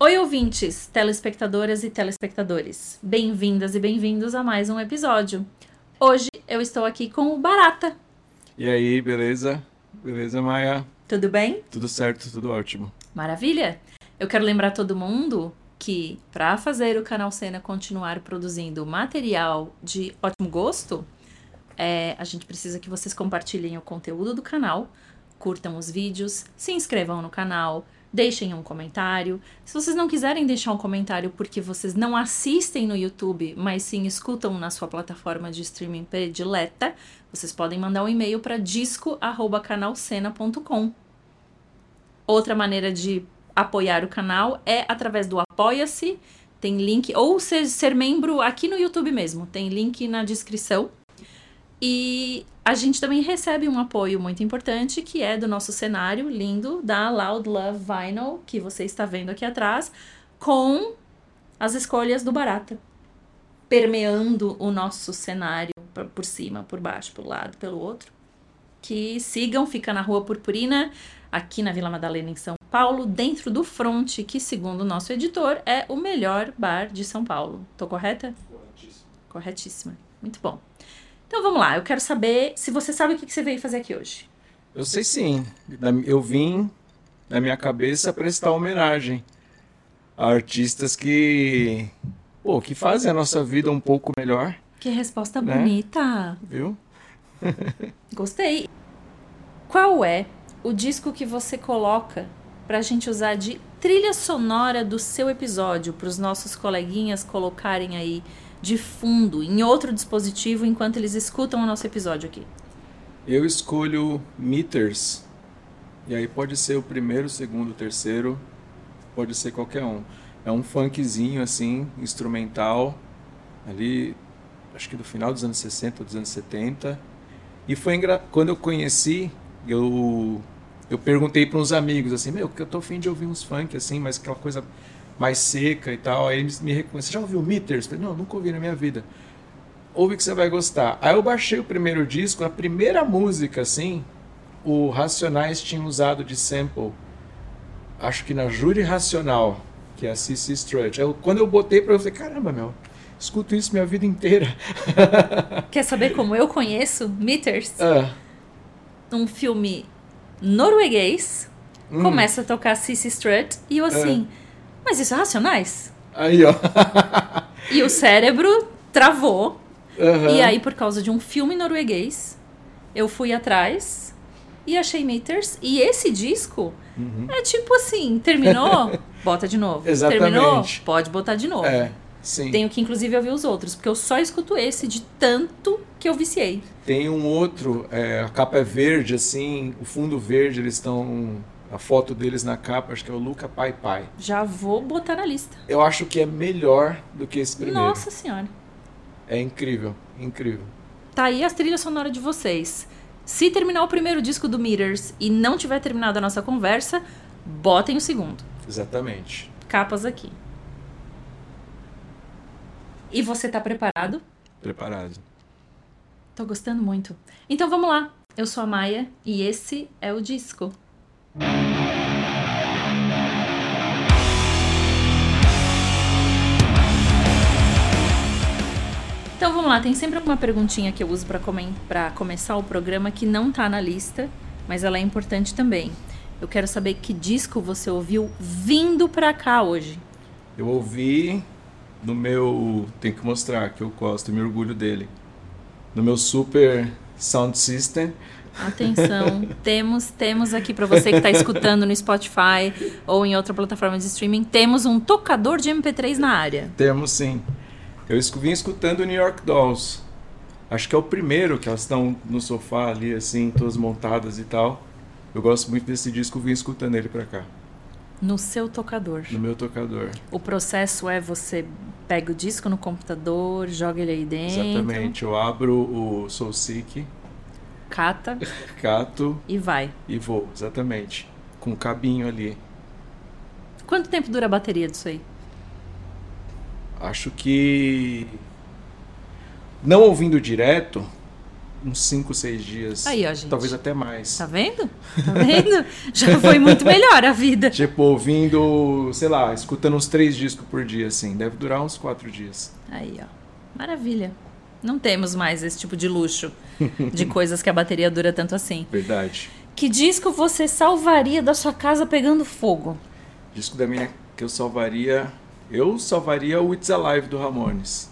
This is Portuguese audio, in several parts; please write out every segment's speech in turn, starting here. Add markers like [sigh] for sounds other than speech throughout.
Oi, ouvintes, telespectadoras e telespectadores. Bem-vindas e bem-vindos a mais um episódio. Hoje eu estou aqui com o Barata. E aí, beleza? Beleza, Maia? Tudo bem? Tudo certo, tudo ótimo. Maravilha! Eu quero lembrar todo mundo que para fazer o canal Cena continuar produzindo material de ótimo gosto, é, a gente precisa que vocês compartilhem o conteúdo do canal, curtam os vídeos, se inscrevam no canal, deixem um comentário. Se vocês não quiserem deixar um comentário porque vocês não assistem no YouTube, mas sim escutam na sua plataforma de streaming predileta, vocês podem mandar um e-mail para disco@canalcena.com. Outra maneira de apoiar o canal é através do Apoia-se. Tem link, ou ser, ser membro aqui no YouTube mesmo, tem link na descrição. E a gente também recebe um apoio muito importante, que é do nosso cenário lindo da Loud Love Vinyl, que você está vendo aqui atrás, com as escolhas do Barata. Permeando o nosso cenário por cima, por baixo, por lado, pelo outro. Que sigam, fica na Rua Purpurina, aqui na Vila Madalena, em São Paulo, dentro do Fronte, que, segundo o nosso editor, é o melhor bar de São Paulo. Tô correta? Corretíssimo. Corretíssima. Muito bom. Então vamos lá, eu quero saber se você sabe o que você veio fazer aqui hoje. Eu sei sim. Eu vim, na minha cabeça, prestar homenagem a artistas que, pô, que fazem a nossa vida um pouco melhor. Que resposta Né? bonita! Viu? [laughs] Gostei. Qual é o disco que você coloca pra gente usar de trilha sonora do seu episódio, para os nossos coleguinhas colocarem aí de fundo, em outro dispositivo, enquanto eles escutam o nosso episódio aqui? Eu escolho Meters. E aí pode ser o primeiro, o segundo, o terceiro. Pode ser qualquer um. É um funkzinho assim, instrumental. Ali, acho que do final dos anos 60 ou dos anos 70. E foi engra... quando eu conheci, eu eu perguntei para uns amigos assim, meu, que eu tô afim de ouvir uns funk assim, mas aquela coisa mais seca e tal. Aí eles me reconheceram, você já ouviu Meters? Eu falei, não, nunca ouvi na minha vida. Ouve que você vai gostar. Aí eu baixei o primeiro disco, a primeira música, assim, o Racionais tinha usado de sample, acho que na Júri Racional, que é a C.C. Strut. Eu- quando eu botei pra eu falei, caramba, meu, escuto isso minha vida inteira. [laughs] Quer saber como eu conheço Meters? Ah, Um filme norueguês, hum, começa a tocar Sissy Strut e eu assim, mas isso é Racionais? Aí, ó. E o cérebro travou. Aham. E aí, por causa de um filme norueguês, eu fui atrás e achei Meters. E esse disco Uhum. é tipo assim: terminou? [laughs] Bota de novo. Exatamente. Terminou? Pode botar de novo. É, sim. Tenho que, inclusive, ouvir os outros, porque eu só escuto esse de tanto que eu viciei. Tem um outro, é, a capa é verde, assim, o fundo verde, eles estão. A foto deles na capa, acho que é o Luca Pai Pai. Já vou botar na lista. Eu acho que é melhor do que esse primeiro. Nossa Senhora. É incrível, incrível. Tá aí as trilhas sonoras de vocês. Se terminar o primeiro disco do Meters e não tiver terminado a nossa conversa, botem o segundo. Exatamente. Capas aqui. E você tá preparado? Preparado. Tô gostando muito. Então vamos lá. Eu sou a Maia e esse é o disco. Então vamos lá, tem sempre alguma perguntinha que eu uso pra comen- pra começar o programa que não tá na lista, mas ela é importante também. Eu quero saber que disco você ouviu vindo pra cá hoje. Eu ouvi no meu. Tem que mostrar que eu gosto, eu me orgulho dele. No meu super sound system. Atenção, temos temos aqui para você que está escutando no Spotify ou em outra plataforma de streaming, temos um tocador de MP3 na área. Temos sim. Eu vim escutando o New York Dolls. Acho que é o primeiro que elas estão no sofá ali, assim, todas montadas e tal. Eu gosto muito desse disco, vim escutando ele pra cá, No seu tocador. no meu tocador. O processo é você pega o disco no computador, joga ele aí dentro, Exatamente. Eu abro o Soul Seek, cata [laughs] cato e vai. e vou, exatamente. Com o cabinho ali. Quanto tempo dura a bateria disso aí? Acho que. Não ouvindo direto, uns 5, 6 dias. Aí, ó, gente. Talvez até mais. Tá vendo? Tá vendo? [laughs] Já foi muito melhor a vida. Tipo, ouvindo, sei lá, escutando uns três discos por dia, assim. Deve durar uns quatro dias. Aí, ó. Maravilha. Não temos mais esse tipo de luxo de [laughs] coisas que a bateria dura tanto assim. Verdade. Que disco você salvaria da sua casa pegando fogo? Disco da minha que eu salvaria. Eu salvaria o It's Alive do Ramones.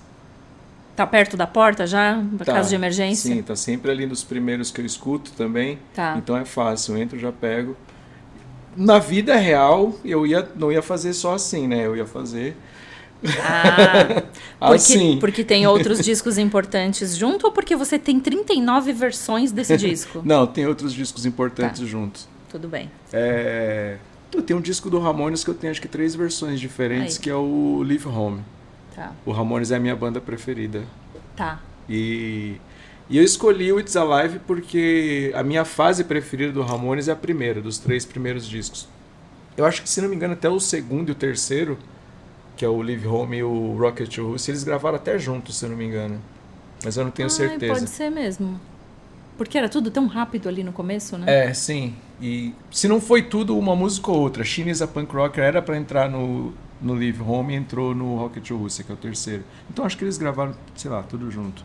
Tá perto da porta já? Pra Tá, caso de emergência? Sim, tá sempre ali nos primeiros que eu escuto também. Tá. Então é fácil, eu entro já pego. Na vida real, eu ia, não ia fazer só assim, né? Eu ia fazer Ah, porque, assim. porque tem outros discos importantes junto ou porque você tem 39 versões desse [laughs] disco? Não, tem outros discos importantes Tá. juntos. Tudo bem. É... Tem um disco do Ramones que eu tenho acho que três versões diferentes, Aí. que é o Live Home. Tá. O Ramones é a minha banda preferida. Tá. E, e eu escolhi o It's Alive porque a minha fase preferida do Ramones é a primeira, dos três primeiros discos. Eu acho que, se não me engano, até o segundo e o terceiro, que é o Live Home e o Rocket to Russia, eles gravaram até juntos, se eu não me engano. Mas eu não tenho Ai, certeza. Pode ser mesmo. Porque era tudo tão rápido ali no começo, né? É, sim. E se não foi tudo uma música ou outra, Chinese a Punk Rocker era pra entrar no, no Live Home e entrou no Rocket to Russia, que é o terceiro. Então acho que eles gravaram, sei lá, tudo junto.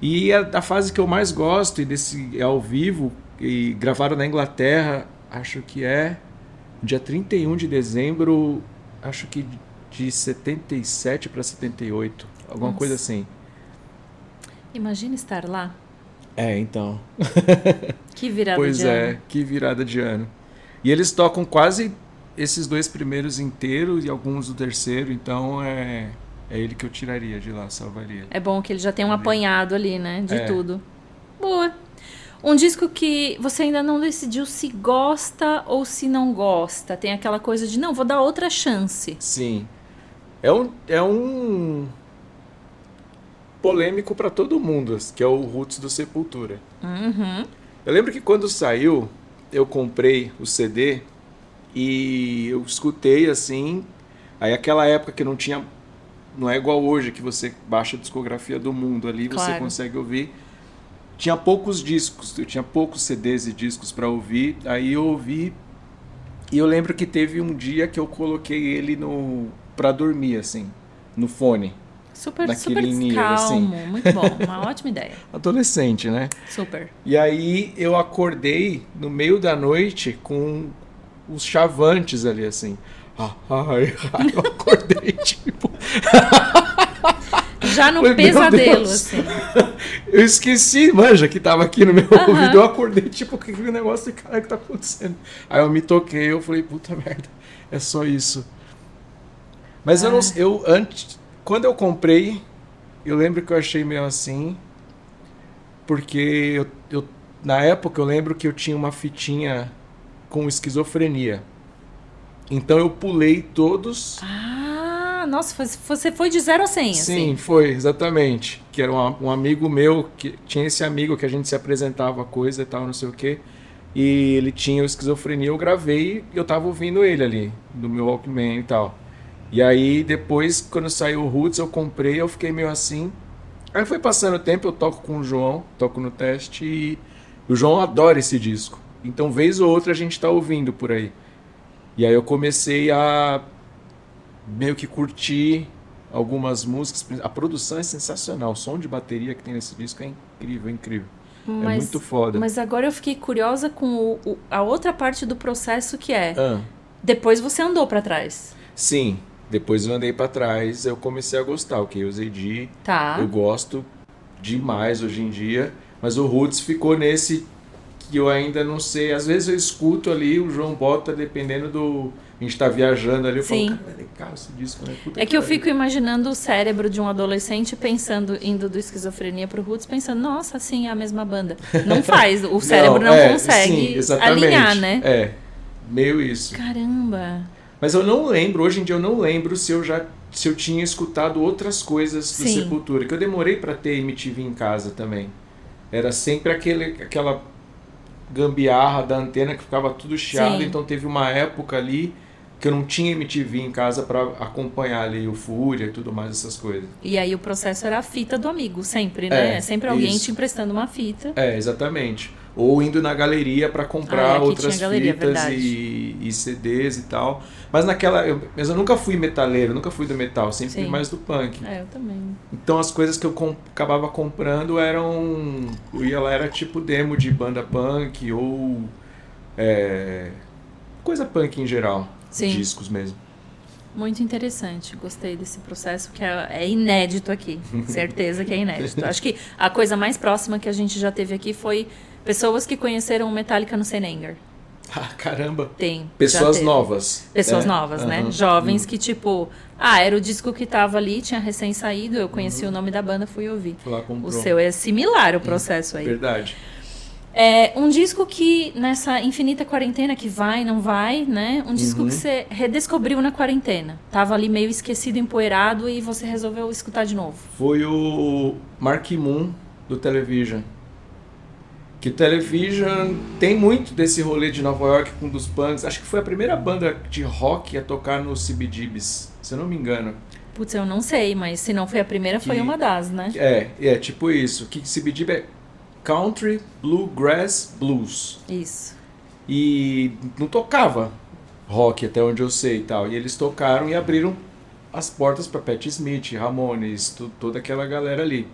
E a, a fase que eu mais gosto, e desse é ao vivo, e gravaram na Inglaterra, acho que é dia 31 de dezembro, acho que de 77 para 78, alguma Nossa. coisa assim. Imagina estar lá. É, então. [laughs] Que virada Pois de é, ano. que virada de ano. E eles tocam quase esses dois primeiros inteiros e alguns do terceiro, então é, é ele que eu tiraria de lá, salvaria. É bom que ele já tem um apanhado ali, né? De É. tudo. Boa. Um disco que você ainda não decidiu se gosta ou se não gosta. Tem aquela coisa de, não, vou dar outra chance. Sim. É um, é um polêmico para todo mundo, que é o Roots do Sepultura. Uhum. Eu lembro que quando saiu, eu comprei o CD e eu escutei assim. Aí aquela época que não tinha. Não é igual hoje, que você baixa a discografia do mundo ali, você Claro. consegue ouvir. Tinha poucos discos, eu tinha poucos CDs e discos para ouvir. Aí eu ouvi. E eu lembro que teve um dia que eu coloquei ele no para dormir, assim, no fone. Super, super nível, calmo. assim. Muito bom. [laughs] Uma ótima ideia. Adolescente, né? Super. E aí eu acordei no meio da noite com os chavantes ali, assim. [laughs] Ah, Ai, eu acordei, [laughs] tipo. Já no Meu pesadelo, assim. Eu esqueci, manja, que tava aqui no meu ouvido. Eu acordei, tipo, que negócio de cara que tá acontecendo. Aí eu me toquei, eu falei, puta merda, é só isso. Mas eu não Ah. sei, eu antes. Quando eu comprei, eu lembro que eu achei meio assim. Porque eu, eu- na época eu lembro que eu tinha uma fitinha com esquizofrenia. Então eu pulei todos. Ah, nossa, foi- você foi de 0 a 100, Sim, assim. foi, exatamente. Que era um, um amigo meu, que tinha esse amigo que a gente se apresentava coisa e tal, não sei o quê. E ele tinha esquizofrenia, eu gravei e eu tava ouvindo ele ali, do meu Walkman e tal. E aí depois, quando saiu o Roots, eu comprei, eu fiquei meio assim. Aí foi passando o tempo, eu toco com o João, toco no teste e o João adora esse disco. Então, vez ou outra, a gente tá ouvindo por aí. E aí eu comecei a meio que curtir algumas músicas. A produção é sensacional. O som de bateria que tem nesse disco é incrível, incrível. é Mas, muito foda. mas agora eu fiquei curiosa com o- o- a outra parte do processo que é. Ah, Depois você andou pra trás. sim, depois eu andei pra trás, eu comecei a gostar. O que eu usei de Tá. eu gosto demais hoje em dia, mas o Roots ficou nesse que eu ainda não sei. Às vezes eu escuto ali, o João bota, dependendo do. A gente tá viajando ali, eu Sim. falo, cara, é esse disco, né? Puta É que eu pariu." fico imaginando o cérebro de um adolescente pensando, indo do esquizofrenia pro Roots, pensando, nossa, sim, é a mesma banda. Não [laughs] faz, o cérebro não, é, consegue sim, alinhar, né? É, meio isso. Caramba. Mas eu não lembro, hoje em dia eu não lembro se eu já se eu tinha escutado outras coisas do Sim. Sepultura, que eu demorei pra ter MTV em casa também. Era sempre aquele aquela gambiarra da antena que ficava tudo chiado, Sim. então teve uma época ali que eu não tinha MTV em casa para acompanhar ali o Fúria e tudo mais, essas coisas. E aí o processo era a fita do amigo, sempre, né? É, sempre alguém isso. te emprestando uma fita. É, exatamente. Ou indo na galeria para Ah, comprar aqui outras galeria, fitas e, e CDs e tal. Mas naquela. Eu, mas eu nunca fui metaleiro, nunca fui do metal, sempre fui mais do punk. É, eu também. Então as coisas que eu acabava comprando eram. Ia lá, era tipo demo de banda punk ou. é, coisa punk em geral. Sim. Discos mesmo. Muito interessante, gostei desse processo que é, é inédito aqui, [laughs] certeza que é inédito. Acho que a coisa mais próxima que a gente já teve aqui foi pessoas que conheceram o Metallica no Senenger. Ah, caramba! Tem. Pessoas novas. Pessoas né? novas, né? Jovens Hum. que, tipo, ah, era o disco que tava ali, tinha recém saído, eu conheci o nome da banda, fui ouvir. Lá, O comprou. seu é similar o processo aí. Verdade. É um disco que, nessa infinita quarentena que vai, não vai, né? Um disco Uhum. que você redescobriu na quarentena. Tava ali meio esquecido, empoeirado e você resolveu escutar de novo. Foi o Mark Moon do Television. Que Television tem muito desse rolê de Nova York com dos punks. Acho que foi a primeira banda de rock a tocar no CBGBs, se eu não me engano. Putz, eu não sei, mas se não foi a primeira, foi Que- uma das, né? É, é tipo isso. Que CBGB é Country Bluegrass Blues. Isso. E não tocava rock até onde eu sei e tal. E eles tocaram e abriram as portas para Patti Smith, Ramones, tu- toda aquela galera ali.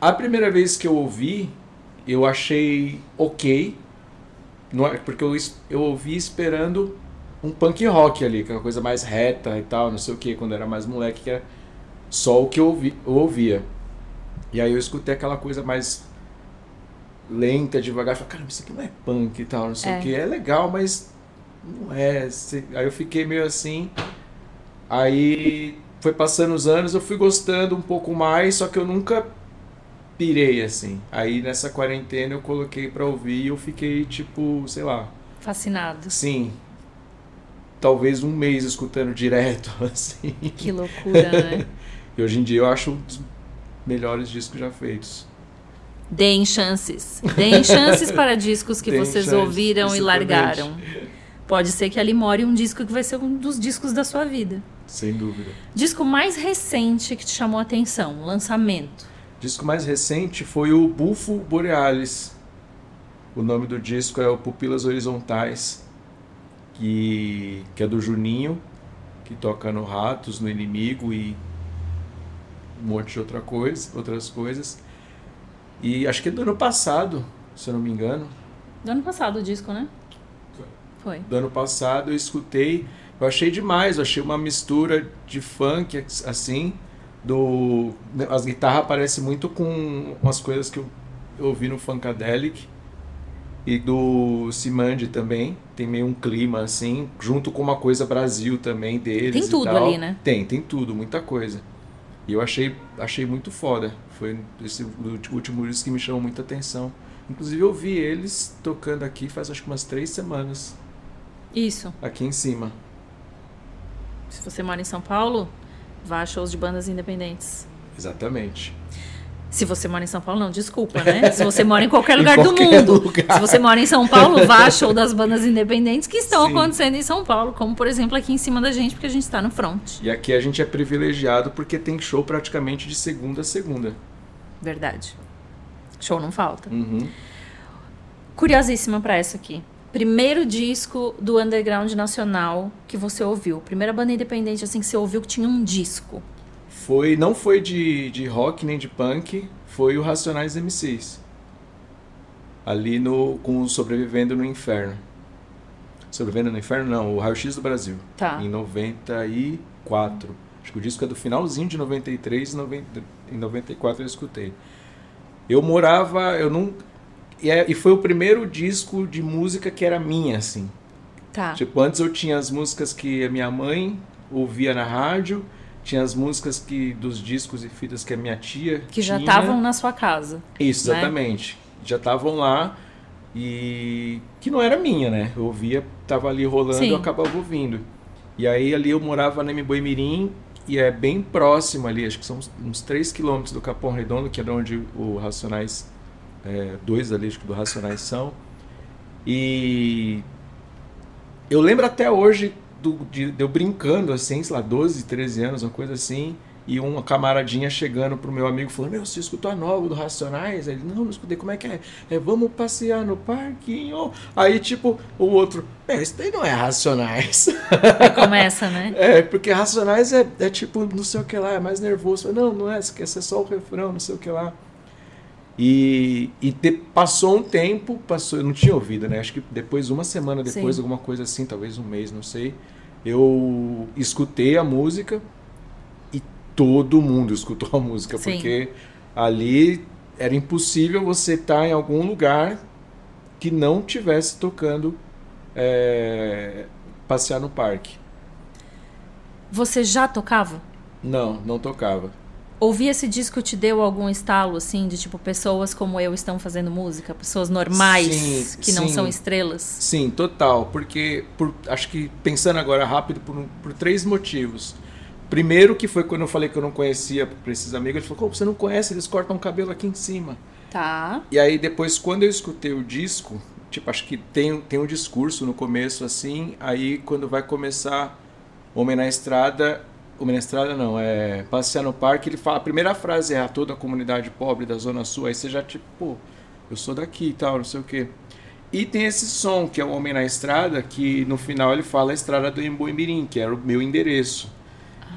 A primeira vez que eu ouvi, eu achei ok, é- porque eu, eu ouvi esperando um punk rock ali, que é uma coisa mais reta e tal, não sei o que, quando era mais moleque, que era só o que eu, ouvi, eu ouvia. E aí eu escutei aquela coisa mais lenta, devagar, falei, caramba, isso aqui não é punk e tal, não sei É. o que, é legal, mas não é. Aí eu fiquei meio assim. Aí foi passando os anos, eu fui gostando um pouco mais, só que eu nunca pirei assim. Aí nessa quarentena eu coloquei pra ouvir e eu fiquei tipo, sei lá, Fascinado. sim, talvez um mês escutando direto [laughs] assim. Que loucura, né? [laughs] E hoje em dia eu acho um dos melhores discos já feitos. Deem chances. Deem chances para [laughs] discos que Deem vocês chances, ouviram e largaram. Pode ser que ali more um disco que vai ser um dos discos da sua vida. Sem dúvida. Disco mais recente que te chamou a atenção, lançamento. Disco mais recente foi o Bufo Borealis. O nome do disco é o Pupilas Horizontais, que, que é do Juninho, que toca no Ratos, no Inimigo e um monte de outra coisa, outras coisas. E acho que é do ano passado, se eu não me engano. Do ano passado o disco, né? Foi. Do ano passado eu escutei, eu achei demais, eu achei uma mistura de funk assim, do as guitarras parecem muito com umas coisas que eu, eu ouvi no Funkadelic e do Simandi também, tem meio um clima assim, junto com uma coisa Brasil também deles Tem tudo ali, né? Tem, tem tudo, muita coisa. E eu achei, achei muito foda. Foi esse último disco que me chamou muita atenção. Inclusive eu vi eles tocando aqui faz acho que umas três semanas Isso. aqui em cima. Se você mora em São Paulo, vá a shows de bandas independentes. Exatamente. Se você mora em São Paulo, não, desculpa, né? [laughs] Se você mora em qualquer Em lugar do qualquer mundo. lugar. Se você mora em São Paulo, vá a show das bandas [laughs] independentes que estão Sim. acontecendo em São Paulo, como por exemplo aqui em cima da gente, porque a gente está no front. E aqui a gente é privilegiado porque tem show praticamente de segunda a segunda. Verdade. Show não falta. Uhum. Curiosíssima pra essa aqui. Primeiro disco do underground nacional que você ouviu. Primeira banda independente assim que você ouviu que tinha um disco. Foi, não foi de, de rock nem de punk, foi o Racionais MCs. Ali no, com o Sobrevivendo no Inferno. Sobrevivendo no Inferno não, o Raio X do Brasil. Tá. Em 94. Acho que o disco é do finalzinho de 93 e 90, em 94 eu escutei. Eu morava, eu não. E, é- e foi o primeiro disco de música que era minha, assim. Tá. Tipo, antes eu tinha as músicas que a minha mãe ouvia na rádio, tinha as músicas que dos discos e fitas que a minha tia que já tinha. estavam na sua casa. Isso, né? exatamente. Já estavam lá e que não era minha, né? Eu ouvia, tava ali rolando, Sim. eu acabava ouvindo. E aí ali eu morava na Mboimirim e é bem próximo ali, acho que são uns- uns 3 quilômetros do Capão Redondo, que é de onde o Racionais, é, dois ali acho que do Racionais são. E eu lembro até hoje do, de, de eu brincando, assim, sei lá, 12, 13 anos, uma coisa assim. E uma camaradinha chegando pro meu amigo falando: Meu, você escutou a nova do Racionais? Aí ele: Não, não escutei, como é que é? É, vamos passear no parquinho. Aí, tipo, o outro: É, isso daí não é Racionais. Começa, né? [laughs] É, porque Racionais é, é tipo, não sei o que lá, é mais nervoso. Não, não é, quer ser só o refrão, não sei o que lá. E, e te, passou um tempo, passou, eu não tinha ouvido, né? Acho que depois, uma semana depois, Sim. alguma coisa assim, talvez um mês, não sei. Eu escutei a música e todo mundo [laughs] escutou a música, Sim. porque ali era impossível você estar em algum lugar que não tivesse tocando é, passear no parque. Você já tocava? Não, não tocava. Ouvir esse disco te deu algum estalo, assim, de tipo, pessoas como eu estão fazendo música? Pessoas normais, Sim, que não sim. são estrelas? Sim, total. Porque, por, acho que pensando agora rápido, por, por três motivos. Primeiro, que foi quando eu falei que eu não conhecia para esses amigos, ele falou: você não conhece? Eles cortam o cabelo aqui em cima. Tá. E aí, depois, quando eu escutei o disco, tipo, acho que tem, tem um discurso no começo assim. Aí, quando vai começar Homem na Estrada. Homem na Estrada não, é Passear no Parque, ele fala. A primeira frase é a toda a comunidade pobre da Zona Sul. Aí você já, tipo, pô, eu sou daqui e tal, não sei o quê. E tem esse som, que é o Homem na Estrada, que no final ele fala a Estrada do Emboimirim, que era o meu endereço.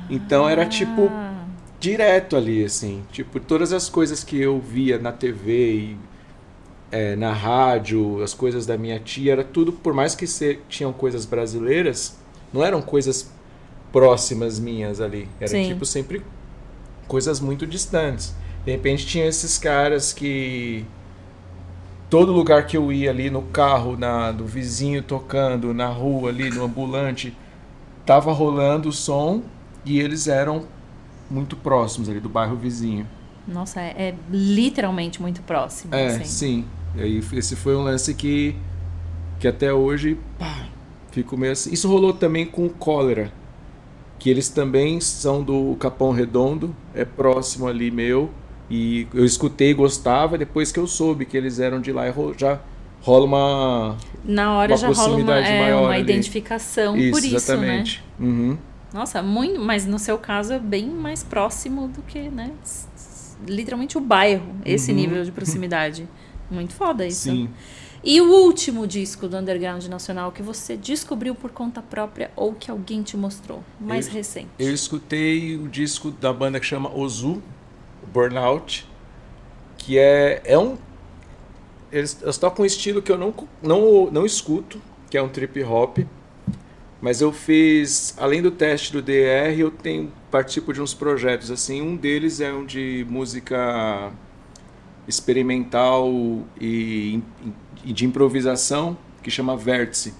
Então era tipo Ah, direto ali, assim. Tipo, todas as coisas que eu via na TV e é, na rádio, as coisas da minha tia, era tudo, por mais que se, tinham coisas brasileiras, não eram coisas próximas minhas ali. Era Sim. tipo sempre coisas muito distantes. De repente tinha esses caras que todo lugar que eu ia ali no carro, na do vizinho tocando, na rua ali, no ambulante, tava rolando o som e eles eram muito próximos ali do bairro vizinho. Nossa, é, é literalmente muito próximo. É, assim. sim. E aí esse foi um lance que que até hoje, pá, fico meio assim. Isso rolou também com o Cólera, que eles também são do Capão Redondo, é próximo ali meu, e eu escutei, gostava, depois que eu soube que eles eram de lá, e já rola uma Na hora Uma já rola uma, é, uma ali. identificação isso, por isso, né? exatamente. Uhum. Nossa, muito, mas no seu caso é bem mais próximo do que, né? Literalmente o bairro, esse Uhum. nível de proximidade. Muito foda isso. Sim. E o último disco do Underground Nacional que você descobriu por conta própria ou que alguém te mostrou? Mais Eu- recente. Eu escutei o disco da banda que chama Ozu, Burnout, que é, é um. Eles, eles tocam um estilo que eu não, não, não escuto, que é um trip hop. Mas eu fiz, além do teste do DR, eu tenho, participo de uns projetos assim. Um deles é um de música experimental e, e de improvisação, que chama Vértice.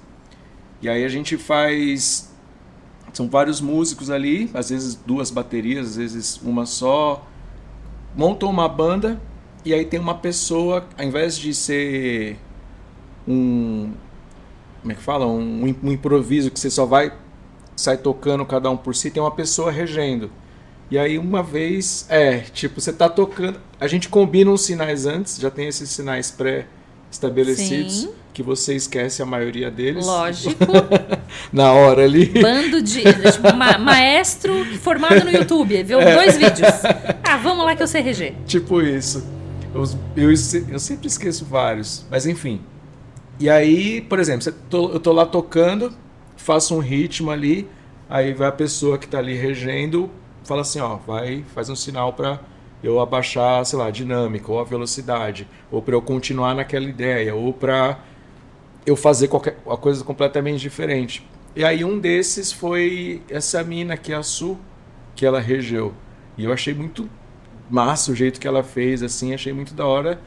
E aí a gente faz são vários músicos ali, às vezes duas baterias, às vezes uma só. Montam uma banda e aí tem uma pessoa, ao invés de ser um. Como é que fala? Um, um improviso que você só vai. sai tocando cada um por si, tem uma pessoa regendo. E aí uma vez. É, tipo, você tá tocando. A gente combina uns sinais antes, já tem esses sinais pré-estabelecidos, Sim. que você esquece a maioria deles. Lógico. [laughs] Na hora ali. Bando de. tipo, ma- maestro formado no YouTube. Viu dois vídeos. Ah, vamos lá que eu sei reger. Tipo isso. Os- Eu, eu sempre esqueço vários, mas enfim. E aí, por exemplo, eu tô lá tocando, faço um ritmo ali, aí vai a pessoa que tá ali regendo, fala assim, ó, vai, faz um sinal para eu abaixar, sei lá, a dinâmica ou a velocidade, ou para eu continuar naquela ideia, ou para eu fazer qualquer uma coisa completamente diferente. E aí um desses foi essa mina que é a Su, que ela regeu. E eu achei muito massa o jeito que ela fez, assim, achei muito da hora.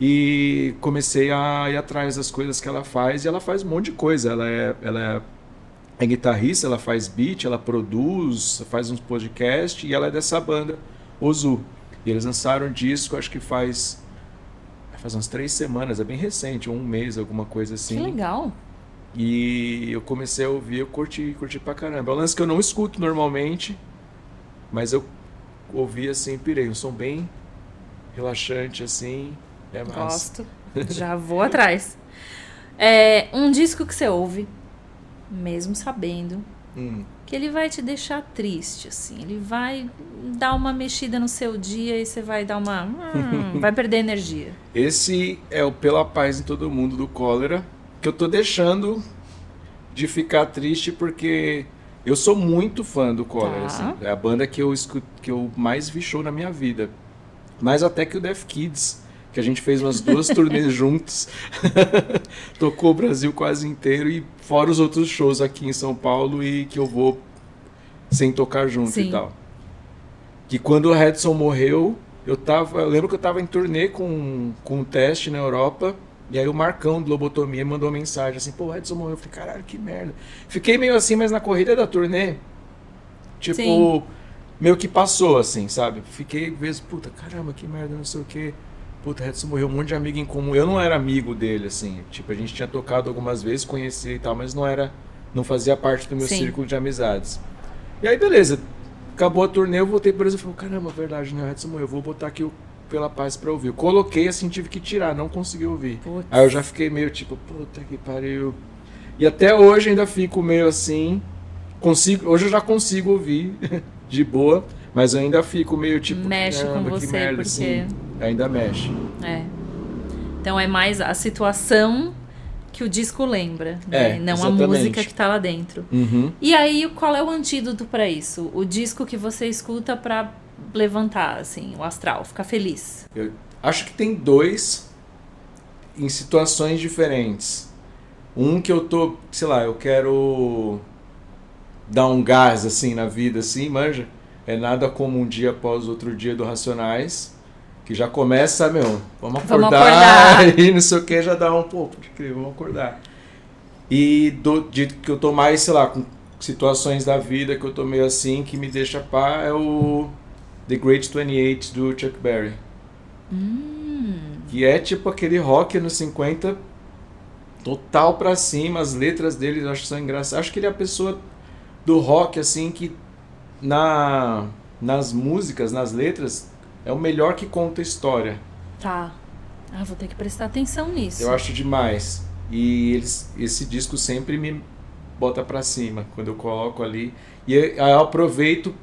E comecei a ir atrás das coisas que ela faz, e ela faz um monte de coisa. Ela é, ela é, é guitarrista, ela faz beat, ela produz, faz uns podcasts, e ela é dessa banda, Ozu. E eles lançaram um disco, acho que faz. Faz umas três semanas, é bem recente, um mês, alguma coisa assim. Que legal. E eu comecei a ouvir, eu curti, curti pra caramba. É um lance que eu não escuto normalmente, mas eu ouvi assim, pirei. Um som bem relaxante, assim. É massa. Gosto. [laughs] Já vou atrás. É, um disco que você ouve mesmo sabendo Hum. Que ele vai te deixar triste, assim. Ele vai dar uma mexida no seu dia e você vai dar uma. hum, [laughs] vai perder energia. Esse é o Pela Paz em Todo Mundo do Cólera, que eu tô deixando de ficar triste porque eu sou muito fã do Cólera, Tá. assim. É a banda que eu escuto, que eu mais vi show na minha vida. Mais até que o Death Kids, que a gente fez umas duas [laughs] turnês juntos. [laughs] Tocou o Brasil quase inteiro e fora os outros shows aqui em São Paulo e que eu vou sem tocar junto Sim. e tal. Que quando o Redson morreu, eu tava, eu lembro que eu tava em turnê com, com um teste na Europa, e aí o Marcão do Lobotomia mandou uma mensagem assim, pô, o Redson morreu. Eu falei, caralho, que merda. Fiquei meio assim, mas na corrida da turnê, tipo, Sim. meio que passou, assim, sabe? Fiquei, vezes, puta, caramba, que merda, não sei o quê. Puta, o Redson morreu, um monte de amigo em comum. Eu não era amigo dele, assim. Tipo, a gente tinha tocado algumas vezes, conhecia e tal, mas não era, não fazia parte do meu Sim. círculo de amizades. E aí, beleza. Acabou a turnê, eu voltei por isso e falei, caramba, verdade, né? O Edson morreu, eu vou botar aqui o Pela Paz pra ouvir. Eu coloquei assim, tive que tirar, não consegui ouvir. Putz. Aí eu já fiquei meio tipo, puta que pariu. E até hoje ainda fico meio assim. Consigo, hoje eu já consigo ouvir [laughs] de boa, mas eu ainda fico meio tipo. Mexe com "Caramba, que você, merda", porque- assim. Ainda mexe. É. Então é mais a situação que o disco lembra, né? É, não a exatamente. música que tá lá dentro. Uhum. E aí, qual é o antídoto pra isso? O disco que você escuta pra levantar, assim, o astral, ficar feliz. Eu acho que tem dois em situações diferentes. Um que eu tô, sei lá, eu quero dar um gás assim na vida, assim, manja. É nada como um dia após outro dia do Racionais. Que já começa, meu, vamos Vamos acordar, acordar. [laughs] e não sei o que, já dá um pouco de crer, vamos acordar. E do, de que eu tô mais, sei lá, com situações da vida que eu tô meio assim, que me deixa pá, é o The Great 28 do Chuck Berry. Hum, Que é tipo aquele rock nos 50 total pra cima, as letras dele eu acho que são engraçadas. Acho que ele é a pessoa do rock assim que na nas músicas, nas letras, é o melhor que conta história. tá. Ah, vou ter que prestar atenção nisso. Eu acho demais. E eles, esse disco sempre me bota pra cima quando eu coloco ali. E aí eu aproveito,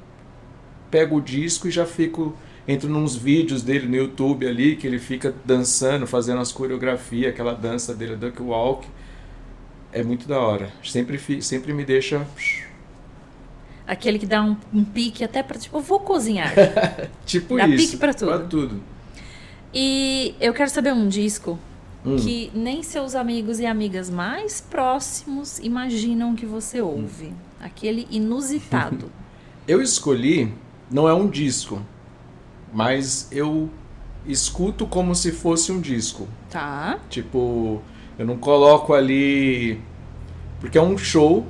pego o disco e já fico. Entro nos vídeos dele no YouTube ali, que ele fica dançando, fazendo as coreografias, aquela dança dele, Duck Walk. É muito da hora. Sempre, sempre me deixa. Aquele que dá um, um pique até pra, tipo, eu vou cozinhar. [laughs] Tipo Dá isso. pique pra tudo. Pra tudo. e eu quero saber um disco Hum. que nem seus amigos e amigas mais próximos imaginam que você ouve. Aquele inusitado. [laughs] Eu escolhi, não é um disco, mas eu escuto como se fosse um disco. tá? Tipo, eu não coloco ali. Porque é um show,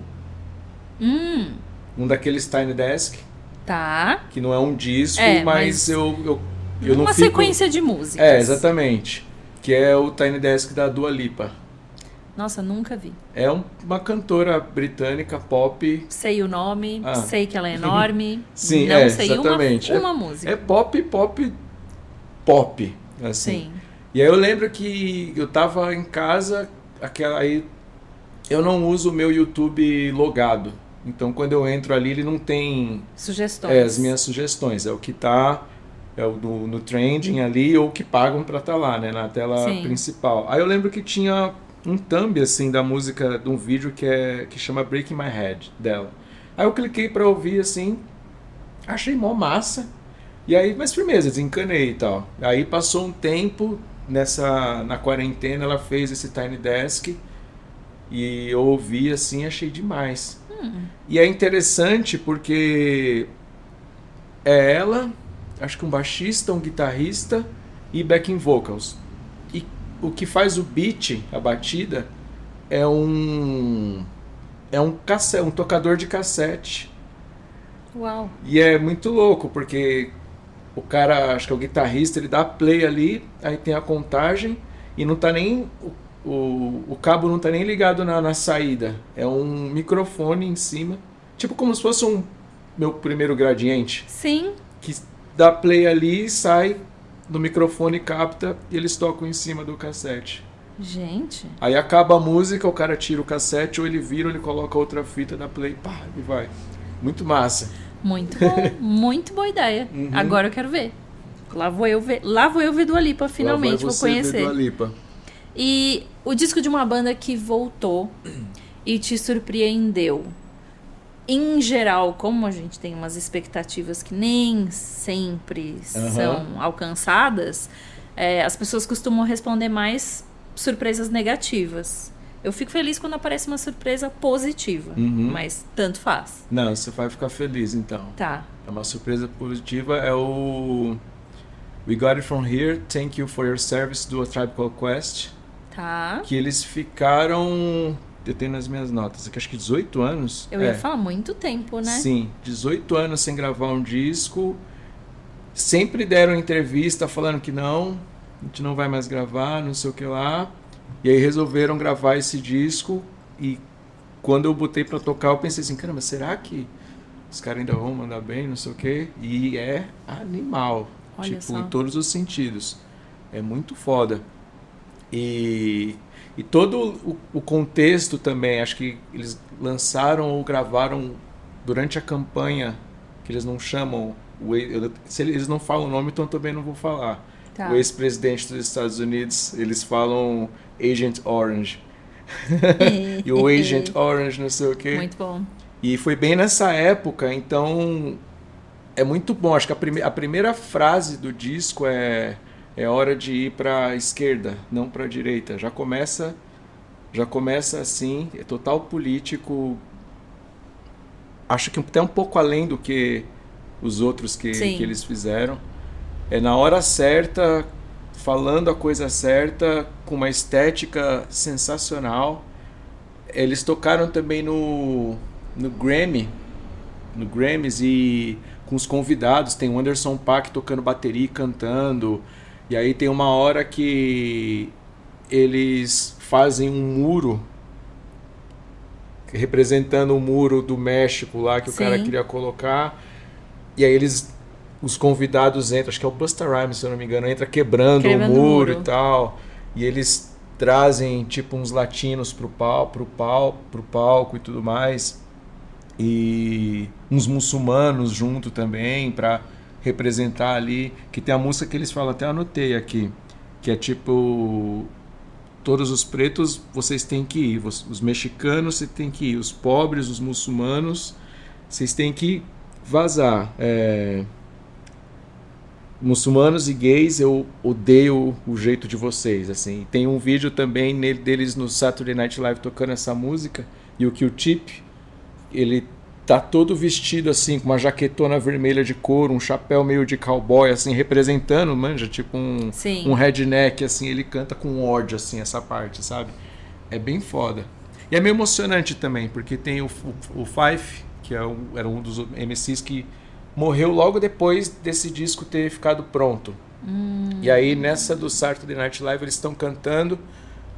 Hum, um daqueles Tiny Desk, tá. que não é um disco, É, mas, mas eu, eu, eu não Uma fico... sequência de músicas. É, exatamente. Que é o Tiny Desk da Dua Lipa. Nossa, nunca vi. É um- uma cantora britânica pop. Sei o nome, Ah. sei que ela é enorme. [laughs] Sim, não é, sei exatamente. uma, uma música. É pop, pop, pop. Assim. Sim. E aí eu lembro que eu tava em casa, aquela aí eu não uso o meu YouTube logado. Então quando eu entro ali, ele não tem Sugestões. é, as minhas sugestões. É o que tá é o do, no trending ali ou que pagam pra estar lá, né, na tela Sim. principal. Aí eu lembro que tinha um thumb assim da música de um vídeo que é que chama Breaking My Head dela. Aí eu cliquei pra ouvir assim, achei mó massa. E aí, mas firmeza, desencanei e tal. Aí passou um tempo nessa na quarentena, ela fez esse Tiny Desk e eu ouvi assim, achei demais. E é interessante porque é ela, acho que um baixista, um guitarrista e backing vocals. E o que faz o beat, a batida, é um é um cassete, um tocador de cassete. Uau. E é muito louco, porque o cara, acho que é o guitarrista, ele dá play ali, aí tem a contagem e não tá nem. O, o, cabo não tá nem ligado na, na saída. É um microfone em cima. Tipo como se fosse um meu primeiro gradiente. Sim. Que dá play ali, sai do microfone, capta e eles tocam em cima do cassete. Gente. Aí acaba a música, o cara tira o cassete, ou ele vira, ou ele coloca outra fita da play, pá, e vai. Muito massa. Muito bom, [laughs] muito boa ideia. Uhum. Agora eu quero ver. Lá vou eu ver, lá vou eu ver Dua Lipa, finalmente vou você ver conhecer. Dua Lipa. E o disco de uma banda que voltou e te surpreendeu. Em geral, como a gente tem umas expectativas que nem sempre Aham. são alcançadas, é, as pessoas costumam responder mais surpresas negativas. Eu fico feliz quando aparece uma surpresa positiva, Uhum. mas tanto faz. Não, você vai ficar feliz então. Tá. É Uma surpresa positiva é o We Got It From Here, Thank You For Your Service do A Tribe Called Quest. Tá. Que eles ficaram. Eu tenho nas minhas notas aqui, acho que 18 anos. Eu é. ia falar muito tempo, né? Sim, 18 anos sem gravar um disco. Sempre deram entrevista falando que não, a gente não vai mais gravar, não sei o que lá. E aí resolveram gravar esse disco. E quando eu botei pra tocar, eu pensei assim: caramba, será que os caras ainda vão mandar bem, não sei o que? E é animal. Olha tipo, só. em todos os sentidos. É muito foda. E, e todo o, o contexto também, acho que eles lançaram ou gravaram durante a campanha, que eles não chamam, o eu- se eles não falam o nome, então eu também não vou falar. Tá. O ex-presidente dos Estados Unidos, eles falam Agent Orange. [laughs] e o Agent Orange, não sei o quê. Muito bom. E foi bem nessa época, então é muito bom. Acho que a, prime a primeira frase do disco é é hora de ir para a esquerda, não para a direita. Já começa já começa assim, é total político. Acho que até um pouco além do que os outros que, Sim. que eles fizeram. É na hora certa, falando a coisa certa, com uma estética sensacional. Eles tocaram também no, no Grammy, no Grammys e com os convidados, tem o Anderson Paak tocando bateria e cantando. E aí tem uma hora que eles fazem um muro representando o muro do México lá que o cara Sim. queria colocar. E aí eles os convidados entram, acho que é o Busta Rhymes, se eu não me engano, entra quebrando, Quebrando o o muro, muro. e tal. E eles trazem tipo uns latinos pro pau, pro pau, pro palco e tudo mais. E uns muçulmanos junto também para representar ali, que tem a música que eles falam, até anotei aqui, que é tipo todos os pretos vocês têm que ir, Os- os mexicanos você tem que ir, os pobres, os muçulmanos, vocês têm que vazar. É, muçulmanos e gays, eu odeio o jeito de vocês, assim. Tem um vídeo também deles no Saturday Night Live tocando essa música e o Q-Tip, ele tá todo vestido assim com uma jaquetona vermelha de couro, um chapéu meio de cowboy assim representando, manja, tipo um Sim. um redneck assim, ele canta com ódio assim essa parte, sabe? É bem foda. E é meio emocionante também, porque tem o, o, o Fife, que é um, era um dos MCs que morreu logo depois desse disco ter ficado pronto. E aí nessa do Saturday Night Live eles estão cantando,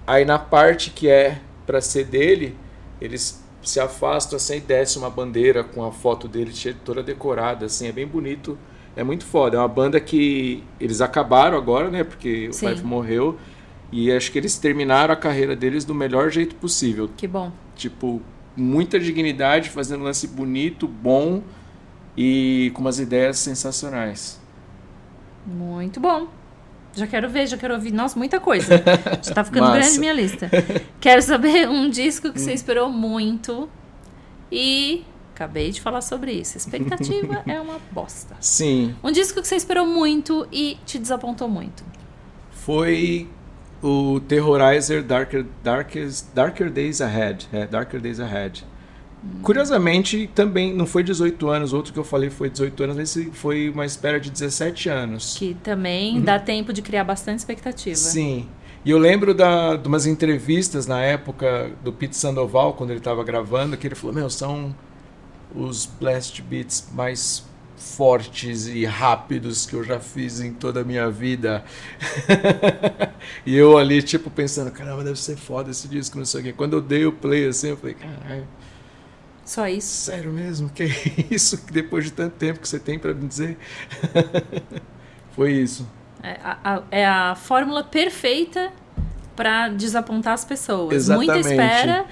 aí na parte que é pra ser dele, eles se afastam assim e desce uma bandeira com a foto dele toda decorada, assim, é bem bonito. É muito foda. É uma banda que eles acabaram agora, né? Porque o Sim. Fife morreu. E acho que eles terminaram a carreira deles do melhor jeito possível. Que bom. Tipo, muita dignidade, fazendo um lance bonito, bom e com umas ideias sensacionais. Muito bom. Já quero ver, já quero ouvir. Nossa, muita coisa. [laughs] Já tá ficando grande minha lista. [laughs] Quero saber um disco que você esperou muito. E acabei de falar sobre isso. Expectativa [laughs] é uma bosta. Sim, Um disco que você esperou muito e te desapontou muito. foi o Terrorizer Darker, Darkest, Darker Days Ahead. É, Darker Days Ahead. Curiosamente, também não foi 18 anos, outro que eu falei foi 18 anos, esse foi uma espera de 17 anos. Que também dá tempo de criar bastante expectativa. Sim. E eu lembro da, de umas entrevistas na época do Pete Sandoval, quando ele estava gravando, que ele falou: Meu, são os blast beats mais fortes e rápidos que eu já fiz em toda a minha vida. [laughs] e eu ali, tipo, pensando: Caramba, deve ser foda esse disco, não sei o quê. Quando eu dei o play assim, eu falei: Caralho, Só isso. sério mesmo? Que [laughs] isso? Que depois de tanto tempo que você tem pra me dizer? [laughs] Foi isso. É a, é a fórmula perfeita pra desapontar as pessoas. Exatamente. Muita espera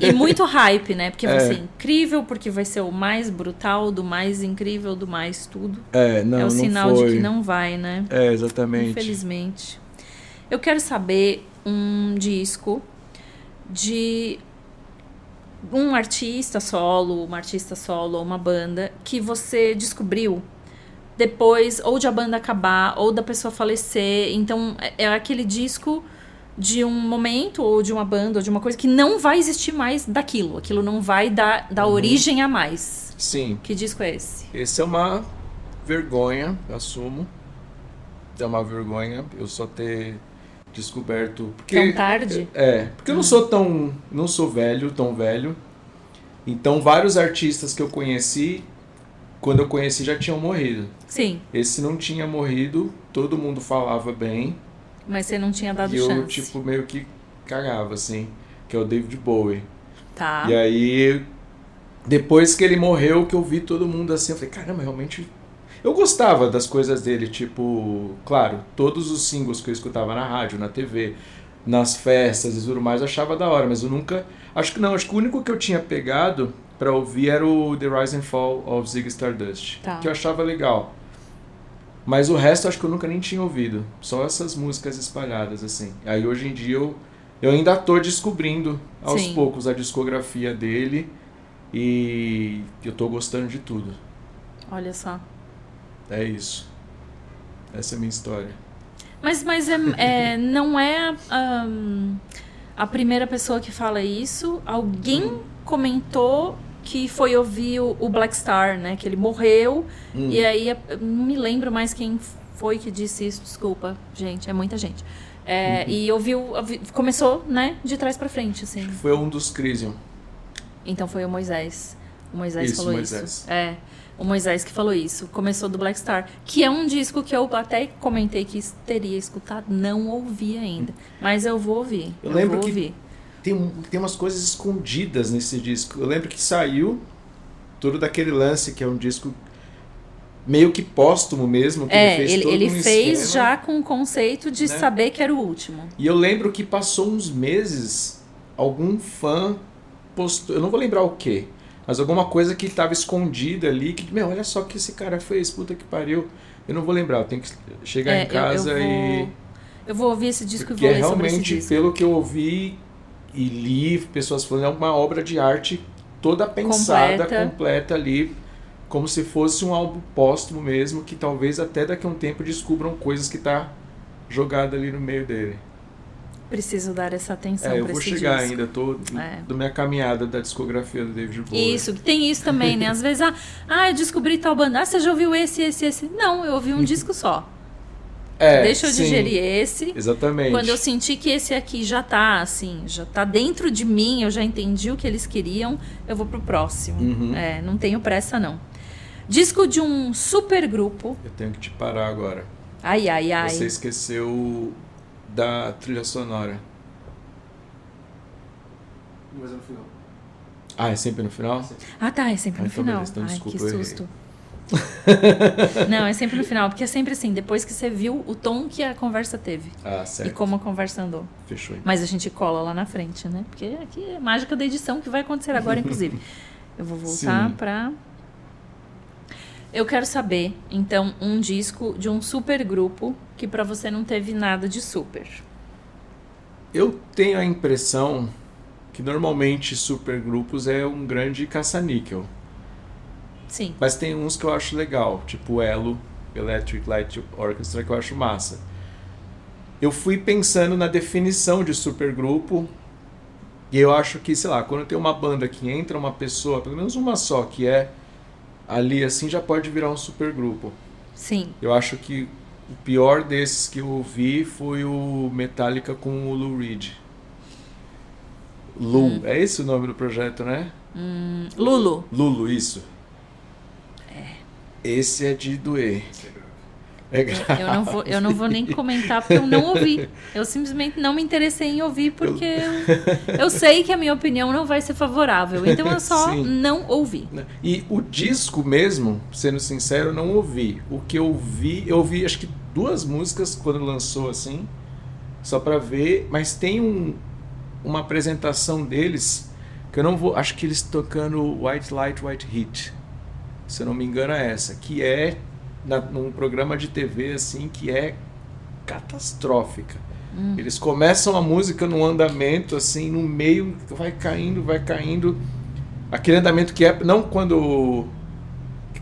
e, e [laughs] muito hype, né? Porque vai É. ser incrível, porque vai ser o mais brutal, do mais incrível, do mais tudo. É, não, é o não sinal foi. de que não vai, né? É, exatamente. Infelizmente. Eu quero saber um disco de um artista solo, uma artista solo ou uma banda que você descobriu depois ou de a banda acabar ou da pessoa falecer. Então é- é aquele disco de um momento ou de uma banda ou de uma coisa que não vai existir mais daquilo. Aquilo não vai dar, dar Uhum. origem a mais. Sim. Que disco é esse? Esse é uma vergonha, eu assumo. É uma vergonha eu só ter descoberto. Porque, Tão tarde? É, porque eu não sou tão. não sou velho, tão velho. Então vários artistas que eu conheci, quando eu conheci já tinham morrido. Sim, Esse não tinha morrido, todo mundo falava bem. mas você não tinha dado e eu, chance. tipo, meio que cagava, assim. Que é o David Bowie. Tá. E aí, depois que ele morreu, que eu vi todo mundo assim, eu falei, caramba, realmente. Eu gostava das coisas dele, tipo, claro, todos os singles que eu escutava na rádio, na TV, nas festas e tudo mais, eu achava da hora, mas eu nunca. Acho que não, acho que o único que eu tinha pegado pra ouvir era o The Rise and Fall of Ziggy Stardust, Tá. que eu achava legal. Mas o resto acho que eu nunca nem tinha ouvido, só essas músicas espalhadas, assim. Aí hoje em dia eu, eu ainda tô descobrindo aos Sim. poucos a discografia dele e eu tô gostando de tudo. Olha só. É isso. Essa é a minha história. Mas, mas é, [laughs] é- não é ahn, a primeira pessoa que fala isso. Alguém comentou que foi ouvir o, o Black Star, né? Que ele morreu. Hum. E aí, eu não me lembro mais quem foi que disse isso. Desculpa, gente. É muita gente. É, Uhum. E ouviu, ouvi- começou, né? De trás pra frente, assim. Foi um dos Crisium. Então foi o Moisés. O Moisés Isso, falou Moisés. isso. É. O Moisés que falou isso. Começou do Black Star. Que é um disco que eu até comentei que teria escutado. Não ouvi ainda. Mas eu vou ouvir. Eu lembro vou que- ouvir. Tem, tem umas coisas escondidas nesse disco. Eu lembro que saiu todo daquele lance que é um disco meio que póstumo mesmo. Que É, ele fez, ele, todo ele um fez esquema. já com o conceito de Né? saber que era o último. E eu lembro que passou uns meses, algum fã postou, eu não vou lembrar o que, mas alguma coisa que estava escondida ali, que, meu, olha só o que esse cara fez, puta que pariu. Eu não vou lembrar, eu tenho que chegar É, em eu- casa eu, vou, e. Eu vou ouvir esse disco Porque e é vou ler sobre esse realmente, disco. pelo que eu ouvi e li, pessoas falando, é uma obra de arte toda pensada, Completa. completa ali, como se fosse um álbum póstumo mesmo, que talvez até daqui a um tempo descubram coisas que tá jogada ali no meio dele. Preciso dar essa atenção É, eu vou chegar disco. ainda, tô É. da minha caminhada da discografia do David Bowie. Isso, tem isso também, né? Às [laughs] vezes, ah, ah, eu descobri tal banda. Ah, você já ouviu esse, esse, esse? Não, eu ouvi um [laughs] disco só. É, Deixa eu sim, digerir esse. Exatamente. Quando eu senti que esse aqui já tá, assim, já tá dentro de mim, eu já entendi o que eles queriam, eu vou pro próximo. Uhum. É, não tenho pressa, não. Disco de um super grupo. Eu tenho que te parar agora. Ai, ai, ai. Você esqueceu da trilha sonora. Mas é no final. Ah, é sempre no final? Ah, tá, é sempre Ah, no então final. beleza, então ai, desculpa, que susto. não, é sempre no final, porque é sempre assim, depois que você viu o tom que a conversa teve Ah, certo. e como a conversa andou. Fechou. então. Mas a gente cola lá na frente, né? Porque aqui é mágica da edição que vai acontecer agora, [laughs] inclusive. Eu vou voltar Sim. pra. Eu quero saber, então, um disco de um super grupo que pra você não teve nada de super. Eu tenho a impressão que normalmente supergrupos é um grande caça-níquel. Sim. Mas tem uns que eu acho legal, tipo Elo, Electric Light Orchestra, que eu acho massa. Eu fui pensando na definição de supergrupo e eu acho que, sei lá, quando tem uma banda que entra uma pessoa, pelo menos uma só, que é ali assim, já pode virar um supergrupo. Sim. Eu acho que o pior desses que eu ouvi foi o Metallica com o Lou Reed. Lu, Hum. é esse o nome do projeto, né? Lulu. Lulu, isso. Esse é de doer. É grave. Eu não, vou, eu não vou nem comentar porque eu não ouvi. Eu simplesmente não me interessei em ouvir porque eu, eu sei que a minha opinião não vai ser favorável. Então eu só Sim. não ouvi. E o disco mesmo, sendo sincero, eu não ouvi. O que eu ouvi, eu ouvi acho que duas músicas quando lançou assim. só para ver, mas tem um, uma apresentação deles que eu não vou, acho que eles tocando White Light, White Heat, se eu não me engano é essa, que é na, num programa de TV assim que é catastrófica. Hum. Eles começam a música num andamento assim, no meio vai caindo, vai caindo. Aquele andamento que é não quando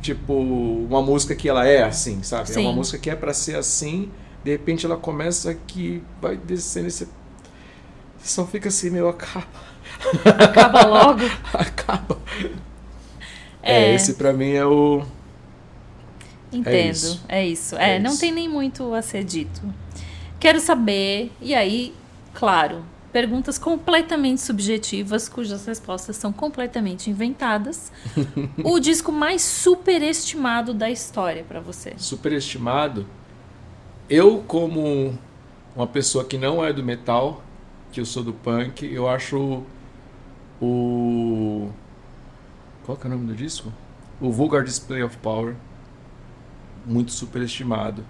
tipo uma música que ela é assim, sabe? Sim. É uma música que é para ser assim, de repente ela começa que vai descendo esse só fica assim, meu acaba. Acaba logo. [laughs] acaba. É, é esse para mim é o Entendo, é isso. É, isso. é, é não isso. tem nem muito a ser dito. Quero saber, e aí, claro, perguntas completamente subjetivas, cujas respostas são completamente inventadas. [laughs] o disco mais superestimado da história para você? Superestimado? Eu, como uma pessoa que não é do metal, que eu sou do punk, eu acho o. Qual é o nome do disco? O Vulgar Display of Power muito superestimado.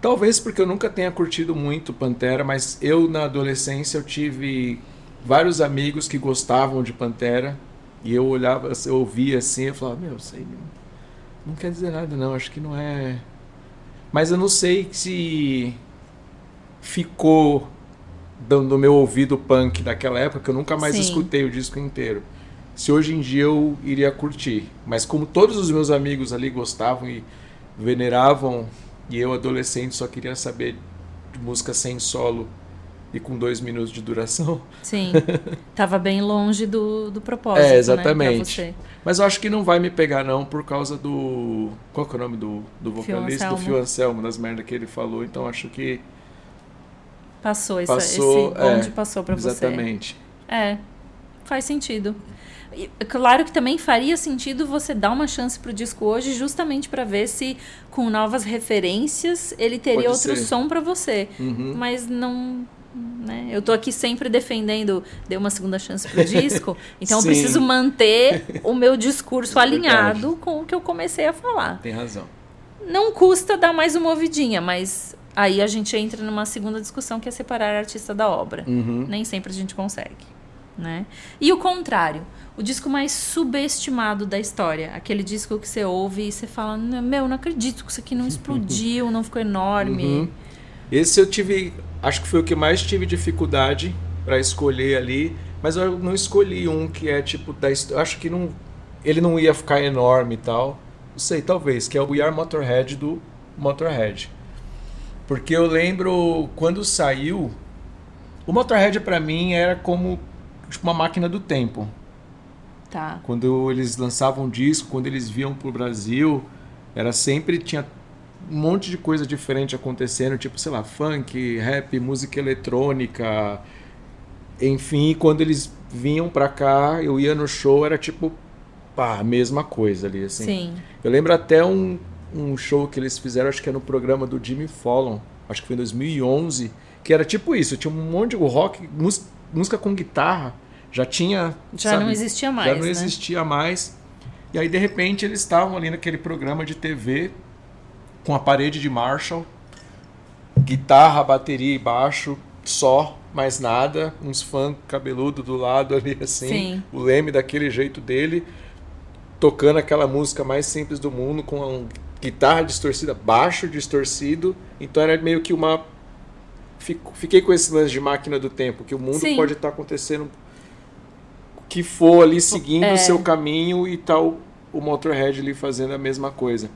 Talvez porque eu nunca tenha curtido muito Pantera, mas eu na adolescência eu tive vários amigos que gostavam de Pantera e eu olhava, eu ouvia assim, eu falava, meu, isso aí não, quer dizer nada não, acho que não é. Mas eu não sei se ficou no meu ouvido punk daquela época, que eu nunca mais Sim. escutei o disco inteiro. Se hoje em dia eu iria curtir. Mas como todos os meus amigos ali gostavam e veneravam e eu, adolescente, só queria saber de música sem solo e com dois minutos de duração. Sim, [laughs] tava bem longe do, do propósito, É, exatamente. Né, Mas eu acho que não vai me pegar não por causa do... Qual que é o nome do, do vocalista? Fio do Fio Anselmo, das merdas que ele falou. Então acho que... Passou, passou esse, bonde é, passou para você. Exatamente. É, faz sentido. Claro que também faria sentido você dar uma chance pro disco hoje, justamente para ver se com novas referências ele teria Pode outro ser. som para você. Uhum. Mas não. Né? Eu tô aqui sempre defendendo, dê uma segunda chance pro disco, [laughs] então eu preciso manter o meu discurso [laughs] é alinhado com o que eu comecei a falar. Tem razão. Não custa dar mais uma ouvidinha, mas aí a gente entra numa segunda discussão que é separar artista da obra. Uhum. Nem sempre a gente consegue. Né? E o contrário o disco mais subestimado da história. Aquele disco que você ouve e você fala: Meu, não acredito que isso aqui não [laughs] explodiu, não ficou enorme. Uhum. Esse eu tive. Acho que foi o que mais tive dificuldade para escolher ali. Mas eu não escolhi um que é tipo da história. Acho que não, ele não ia ficar enorme e tal. Não sei, talvez, que é o We Are Motorhead do Motorhead. Porque eu lembro quando saiu. O Motorhead para mim era como tipo, uma máquina do tempo. Tá. Quando eles lançavam disco, quando eles viam pro Brasil, era sempre tinha um monte de coisa diferente acontecendo, tipo, sei lá, funk, rap, música eletrônica. Enfim, quando eles vinham pra cá, eu ia no show, era tipo, pá, a mesma coisa ali, assim. Sim. Eu lembro até um, um show que eles fizeram, acho que é no programa do Jimmy Fallon, acho que foi em 2011, que era tipo isso, tinha um monte de rock, música com guitarra, já tinha. Já sabe, não existia mais. Já não né? existia mais. E aí, de repente, eles estavam ali naquele programa de TV com a parede de Marshall, guitarra, bateria e baixo, só, mais nada, uns fãs cabeludo do lado ali, assim, Sim. o Leme daquele jeito dele, tocando aquela música mais simples do mundo, com uma guitarra distorcida, baixo distorcido, então era meio que uma. Fiquei com esse lance de máquina do tempo, que o mundo Sim. pode estar acontecendo que for ali seguindo é. o seu caminho e tal o Motorhead ali fazendo a mesma coisa.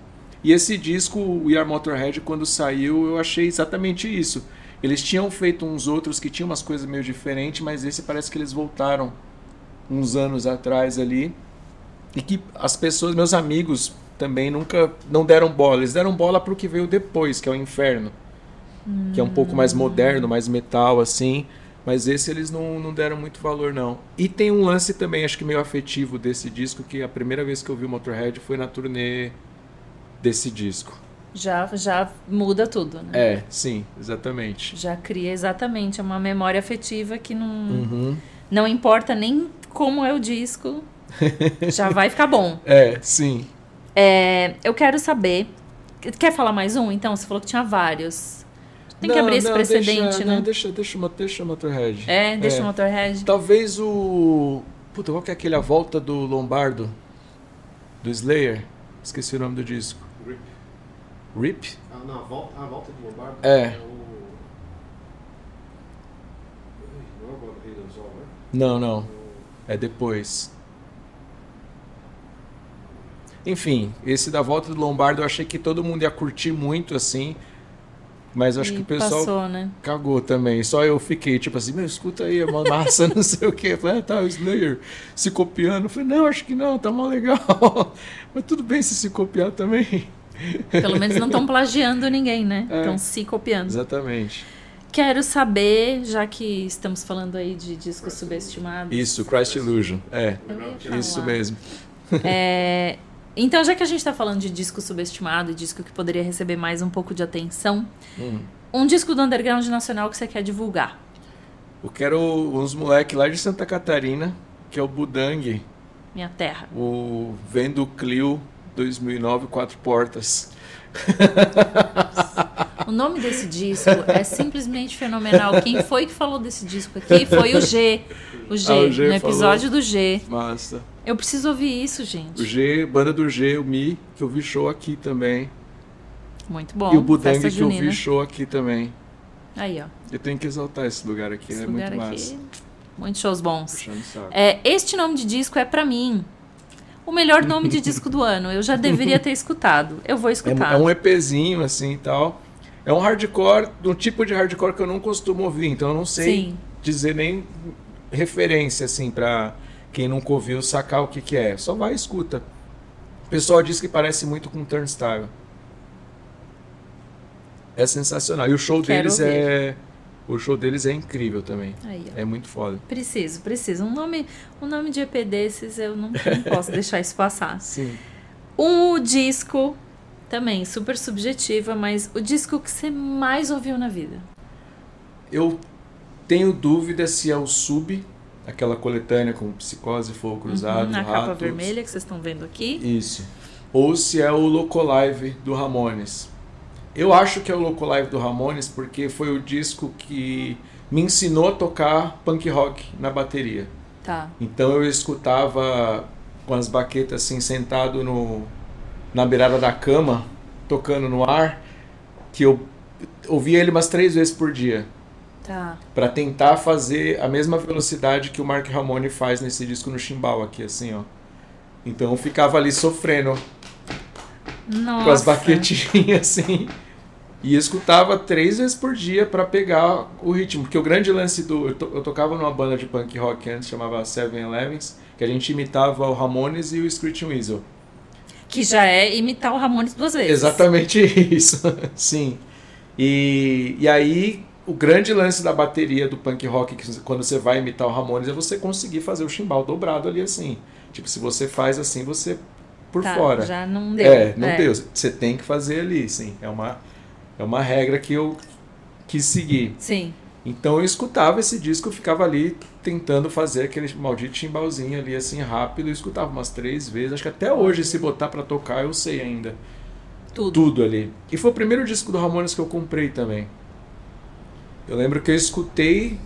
E esse disco, o We Are Motorhead, quando saiu, eu achei exatamente isso. Eles tinham feito uns outros que tinham umas coisas meio diferentes, mas esse parece que eles voltaram uns anos atrás ali. E que as pessoas, meus amigos, também nunca não deram bola. Eles deram bola pro que veio depois, que é o Inferno. Hum. Que é um pouco mais moderno, mais metal, assim. Mas esse eles não, não deram muito valor, não. E tem um lance também, acho que meio afetivo desse disco, que a primeira vez que eu vi o Motorhead foi na turnê desse disco. Já, já muda tudo, né? É, sim, exatamente. Já cria exatamente uma memória afetiva que não, uhum. não importa nem como é o disco, [laughs] já vai ficar bom. É, sim. É, eu quero saber. Quer falar mais um? Então, você falou que tinha vários. Tem que abrir esse precedente, deixa, né? Não, deixa, deixa, o- deixa o Motorhead. É, deixa o Motorhead. Talvez o. Puta, qual que é aquele A Volta do Lombardo? Do Slayer? Esqueci o nome do disco. Rip. Rip? Ah, não, a volta, a volta do Lombardo É. Não é o All, né? Não, não. O- É depois. Enfim, esse da Volta do Lombardo eu achei que todo mundo ia curtir muito assim. Mas acho E que o pessoal Passou, né? cagou também. Só eu fiquei tipo assim, meu, escuta aí, é uma massa, [laughs] não sei o quê. Eu falei, ah, tá, o Slayer se copiando. Eu falei, não, acho que não, tá mó legal. [laughs] Mas tudo bem se se copiar também. Pelo menos não estão [laughs] plagiando ninguém, né? É. Estão se copiando. Exatamente. Quero saber, já que estamos falando aí de discos subestimados. Isso, Christ Illusion. É, isso mesmo. É, Então, já que a gente está falando de disco subestimado e disco que poderia receber mais um pouco de atenção, Hum. um disco do underground nacional que você quer divulgar. Eu quero uns moleque lá de Santa Catarina, que é o Budang, Minha terra. o Vendo Clio 2009 quatro portas. O nome desse disco é simplesmente fenomenal. Quem foi que falou desse disco aqui foi o G. O G, Ah, o G no episódio do G. Massa. Eu preciso ouvir isso, gente. O G, banda do G, o Mi, que eu vi show aqui também. Muito bom. e o Budang que eu vi show aqui também. Aí, ó. Eu tenho que exaltar esse lugar aqui, Esse é lugar muito aqui. massa. Muitos shows bons. É, este nome de disco é pra mim o melhor nome de disco do ano. Eu já deveria ter [laughs] escutado. Eu vou É, escutar. é um EPzinho assim e tal. É um hardcore, um tipo de hardcore que eu não costumo ouvir, então eu não sei Sim. dizer nem referência assim pra quem nunca ouviu sacar o que que é. Só vai e escuta. O pessoal diz que parece muito com Turnstile. É sensacional. E o show Quero deles ouvir. é o show deles é incrível também. Aí. É muito foda. Preciso, preciso. Um nome, um nome de EP desses eu não, não posso [laughs] deixar isso passar. Sim. Um disco, também super subjetiva, mas o disco que você mais ouviu na vida. Eu tenho dúvida se é o Sub, aquela coletânea com Psicose, Fogo Cruzado, Uhum, na capa vermelha que vocês estão vendo aqui. Isso. Ou se é o Locolive do Ramones. Eu acho que é o Locolive do Ramones porque foi o disco que me ensinou a tocar punk rock na bateria. Tá. Então eu escutava com as baquetas assim sentado no na beirada da cama, tocando no ar, que eu ouvia ele umas três vezes por dia Tá. Pra tentar fazer a mesma velocidade que o Mark Ramone faz nesse disco no chimbal aqui assim, ó. Então eu ficava ali sofrendo Nossa. com as baquetinhas [laughs] assim. E escutava três vezes por dia pra pegar o ritmo. Porque o grande lance do. Eu, to- eu tocava numa banda de punk rock antes, chamava Seven Elevens, que a gente imitava o Ramones e o Screeching Weasel. Que já é imitar o Ramones duas vezes. Exatamente [laughs] isso. Sim. E, e aí, o grande lance da bateria do punk rock, que quando você vai imitar o Ramones, é você conseguir fazer o chimbal dobrado ali assim. Tipo, se você faz assim, você por Tá, fora. Já não deu. É, não deu. Você tem que fazer ali, sim. É uma, é uma regra que eu quis seguir. Sim. Então eu escutava esse disco, eu ficava ali tentando fazer aquele maldito chimbalzinho ali assim rápido, eu escutava umas três vezes. Acho que até hoje, se botar pra tocar, eu sei ainda. Tudo. Tudo ali. E foi o primeiro disco do Ramones que eu comprei também. Eu lembro que eu escutei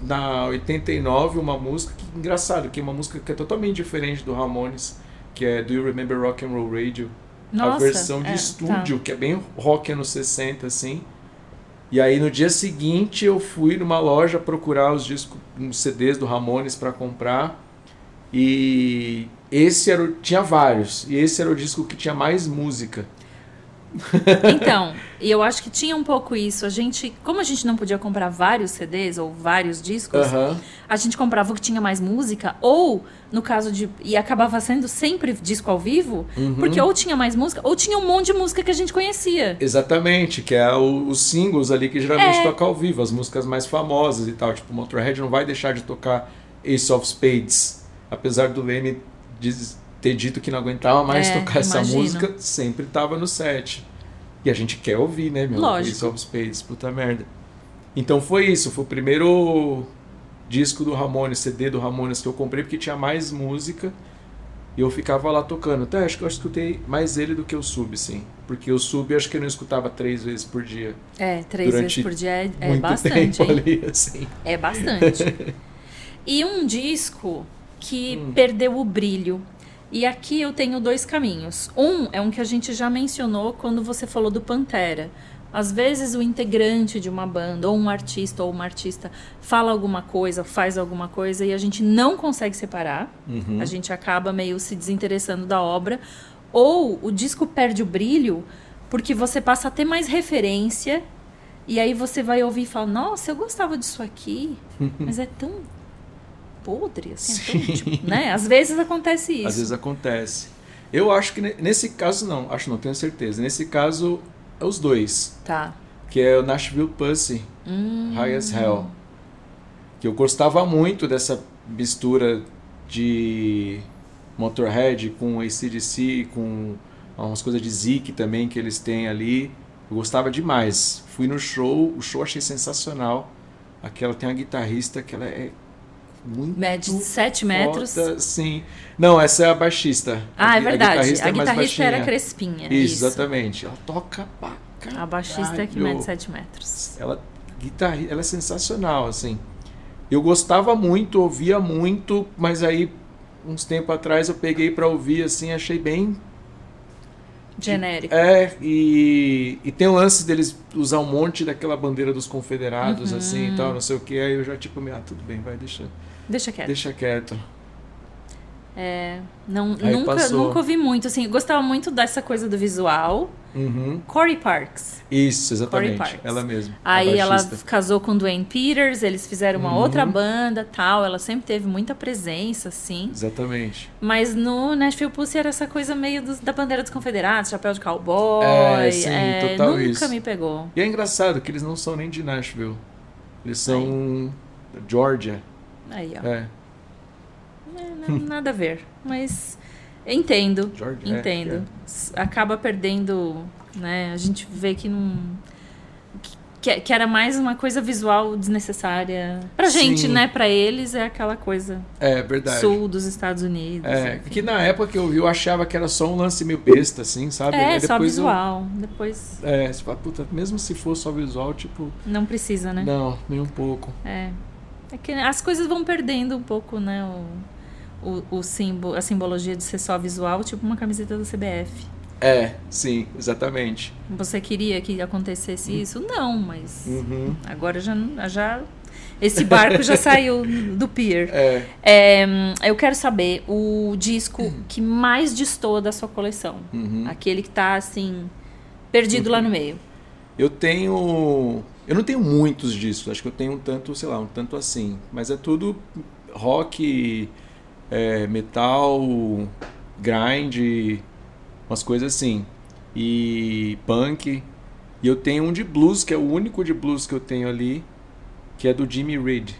na 89 uma música que engraçado, que é uma música que é totalmente diferente do Ramones, que é Do You Remember Rock and Roll Radio? Nossa. a versão de é, estúdio, que é bem rock anos 60, assim. E aí no dia seguinte eu fui numa loja procurar os discos, os CDs do Ramones para comprar. E esse era tinha vários, e esse era o disco que tinha mais música. [laughs] Então, e eu acho que tinha um pouco isso. A gente, como a gente não podia comprar vários CDs ou vários discos, a gente comprava o que tinha mais música, ou no caso de. E acabava sendo sempre disco ao vivo, Uhum. porque ou tinha mais música, ou tinha um monte de música que a gente conhecia. Exatamente, que é o- os singles ali que geralmente É. toca ao vivo, as músicas mais famosas e tal. Tipo, Motorhead não vai deixar de tocar Ace of Spades, apesar do Leme diz- ter dito que não aguentava mais É, tocar essa imagino. música, sempre tava no set. E a gente quer ouvir, né, meu? Lógico. Ace of Spades, puta merda. Então foi isso, foi o primeiro disco do Ramones, CD do Ramones que eu comprei, porque tinha mais música. E eu ficava lá tocando. Até acho que eu escutei mais ele do que o sub, sim. Porque o sub acho que eu não escutava três vezes por dia. É, três vezes por dia é, é bastante. [laughs] ali, assim. É bastante. [laughs] e um disco que Hum. perdeu o brilho. E aqui eu tenho dois caminhos. Um é um que a gente já mencionou quando você falou do Pantera. Às vezes o integrante de uma banda, ou um artista ou uma artista, fala alguma coisa, faz alguma coisa e a gente não consegue separar. Uhum. A gente acaba meio se desinteressando da obra. Ou o disco perde o brilho porque você passa a ter mais referência e aí você vai ouvir e fala: Nossa, eu gostava disso aqui, [laughs] mas é tão podre, assim, é tão, tipo, né? Às vezes acontece isso. Às vezes acontece. Eu acho que ne- nesse caso não, acho não, tenho certeza. Nesse caso, é os dois. Tá. Que é o Nashville Pussy, Hum, High as Hell. Que eu gostava muito dessa mistura de Motorhead com ACDC, com umas coisas de Zik também que eles têm ali. Eu gostava demais. Fui no show, o show achei sensacional. Aquela tem uma guitarrista que ela é muito Mede 7 metros. sim. Não, essa é a baixista. Ah, A é gui- a verdade. guitarrista A é mais guitarrista era baixinha. crespinha. Isso, exatamente. Ela toca pra caralho. A baixista é que mede 7 metros. Ela, guitarri, ela é sensacional, assim. Eu gostava muito, ouvia muito, mas aí, uns tempos atrás, eu peguei pra ouvir, assim, achei bem... Genérico. É, e, e tem o lance deles usar um monte daquela bandeira dos confederados, Uhum. assim, e tal, não sei o que, aí eu já, tipo, ah, tudo bem, vai, deixa, Deixa quieto. deixa quieto. É, não, Aí nunca, passou. nunca ouvi muito, assim. Gostava muito dessa coisa do visual. Uhum. Corey Parks. Isso, exatamente, Parks. ela mesma. Aí ela casou com Dwayne Peters, eles fizeram uma Uhum. outra banda tal. Ela sempre teve muita presença, assim. Exatamente. Mas no Nashville Pussy era essa coisa meio dos- da bandeira dos confederados, chapéu de cowboy. É, sim, total nunca isso. me pegou. E é engraçado que eles não são nem de Nashville. Eles são da Georgia. Aí, ó. É, É, nada a ver. Mas entendo. Georgia. é, Entendo. é. Acaba perdendo, né? A gente vê que não. Que, que era mais uma coisa visual desnecessária. Pra gente, Sim. né? Pra eles é aquela coisa É, verdade. sul dos Estados Unidos. É, enfim. que na época que eu vi, eu achava que era só um lance meio besta, assim, sabe? É, só depois eu- visual. Depois é, você fala, puta, mesmo se for só visual, tipo, não precisa, né? não, nem um pouco. É. É que as coisas vão perdendo um pouco, né? O, o, o símbolo, a simbologia de ser só visual, tipo uma camiseta da CBF. É, sim, exatamente. Você queria que acontecesse isso? Não, mas Uhum. agora já, já. Esse barco já [laughs] saiu do pier. É, É, eu quero saber o disco que mais destoa da sua coleção. uhum. Aquele que tá assim, perdido lá no meio. Eu tenho. Eu não tenho muitos discos, acho que eu tenho um tanto, sei lá, um tanto assim. Mas é tudo rock, é, metal, grind, umas coisas assim. E punk. E eu tenho um de blues, que é o único de blues que eu tenho ali, que é do Jimmy Reed,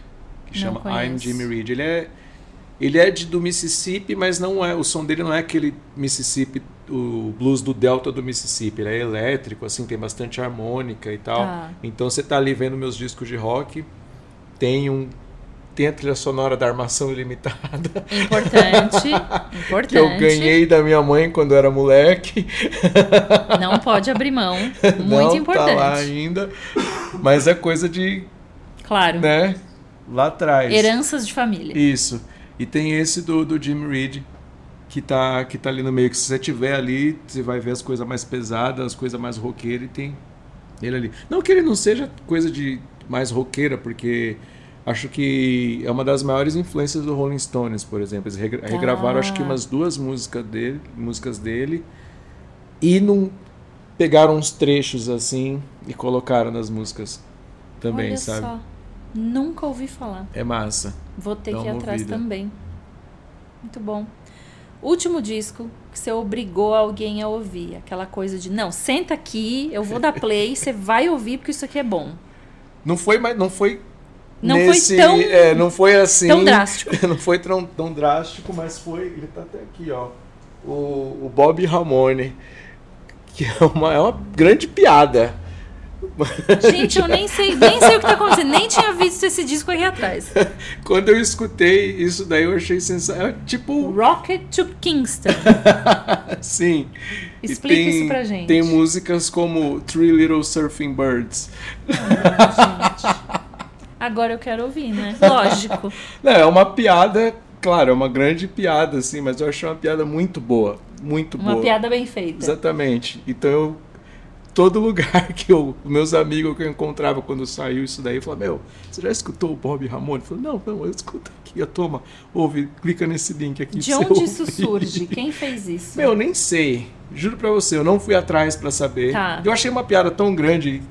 que Não chama I'm conheço. Jimmy Reed. Ele é ele é de, do Mississippi, mas não é, o som dele não é aquele Mississippi, o blues do delta do Mississippi. Ele é elétrico, assim, tem bastante harmônica e tal. Tá. Então você tá ali vendo meus discos de rock, tem um tem a trilha sonora da Armação Ilimitada, Importante. [laughs] importante. que eu ganhei da minha mãe quando eu era moleque. [laughs] Não pode abrir mão. Muito não importante. tá lá ainda, mas é coisa de, Claro. né, lá atrás. Heranças de família. Isso. E tem esse do, do Jim Reed, que tá, que tá ali no meio. Que se você tiver ali, você vai ver as coisas mais pesadas, as coisas mais roqueiras, e tem ele ali. Não que ele não seja coisa de mais roqueira, porque acho que é uma das maiores influências do Rolling Stones, por exemplo. Eles regra- regravaram acho que Ah. umas duas músicas dele, músicas dele e não pegaram uns trechos assim e colocaram nas músicas também, Olha sabe? só. Nunca ouvi falar. É massa. Vou ter Dá que ir atrás ouvida. também. Muito bom. Último disco que você obrigou alguém a ouvir. Aquela coisa de, não, senta aqui, eu vou dar play, você vai ouvir porque isso aqui é bom. Não foi, mas não foi Não foi nesse, tão- é, não foi assim, tão drástico. [laughs] não foi tão, tão drástico, mas foi, ele tá até aqui, ó. O, o Bob Ramone, que é uma, é uma grande piada. Gente, eu nem sei, nem sei o que tá acontecendo. Nem tinha visto esse disco aí atrás. [laughs] Quando eu escutei isso daí, eu achei sensacional. Tipo, Rocket to Kingston. [laughs] sim. Explica tem- isso pra gente. Tem músicas como Three Little Surfing Birds. Gente. Agora eu quero ouvir, né? Lógico. Não, é uma piada, claro, é uma grande piada, assim, mas eu achei uma piada muito boa. Muito Uma boa. piada bem feita. Exatamente. Então eu. Todo lugar [laughs] que eu. Meus amigos que eu encontrava quando saiu isso daí, falavam, meu, você já escutou o Bob Ramone? Eu falei, não, não, eu escuto aqui, ó, toma, ouve, clica nesse link aqui. De onde isso ouvir." surge? [laughs] Quem fez isso? Meu, nem sei. Juro pra você, eu não fui atrás pra saber. Tá. Eu achei uma piada tão grande.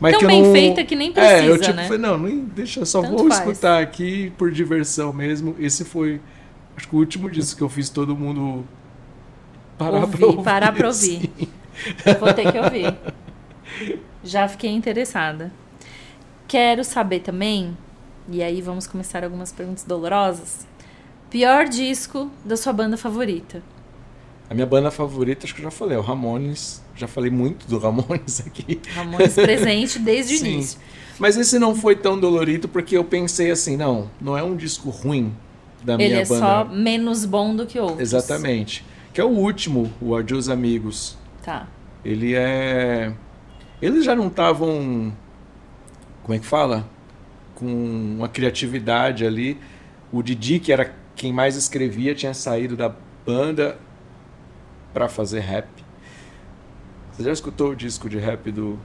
Mas Tão que eu bem não... feita que nem É, eu precisa, tipo, né? falei, não, nem deixa, eu só Tanto vou faz. escutar aqui por diversão mesmo. Esse foi, acho que o último disco que eu fiz todo mundo parar Ouvir, pra ouvir. parar pra [laughs] ouvir. assim. Vou ter que ouvir. Já fiquei interessada. Quero saber também, e aí vamos começar algumas perguntas dolorosas. Pior disco da sua banda favorita? A minha banda favorita, acho que eu já falei, é o Ramones. Já falei muito do Ramones aqui. Ramones presente desde o [laughs] início. Mas esse não foi tão dolorido porque eu pensei assim, não, não é um disco ruim da Ele minha é banda. só menos bom do que outros. Exatamente. Que é o último, o Adios Amigos. Tá. Ele é. Eles já não estavam. Como é que fala? Com uma criatividade ali. O Didi, que era quem mais escrevia, tinha saído da banda para fazer rap. Você já escutou o disco de rap do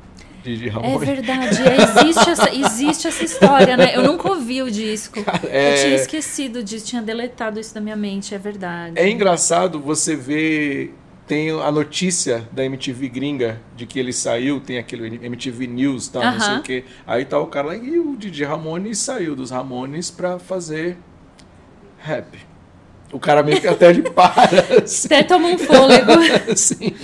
Didi É verdade, é, existe, essa, existe essa história, né? Eu nunca ouvi o disco. é- Eu tinha esquecido disso, tinha deletado isso da minha mente, é verdade. É engraçado você ver. Tem a notícia da MTV gringa de que ele saiu, tem aquele MTV News, tal, não sei o quê. Aí tá o cara lá e o Didi Ramones saiu dos Ramones pra fazer rap. O cara meio que até ele [laughs] para. assim. Até toma um fôlego. [laughs] Sim.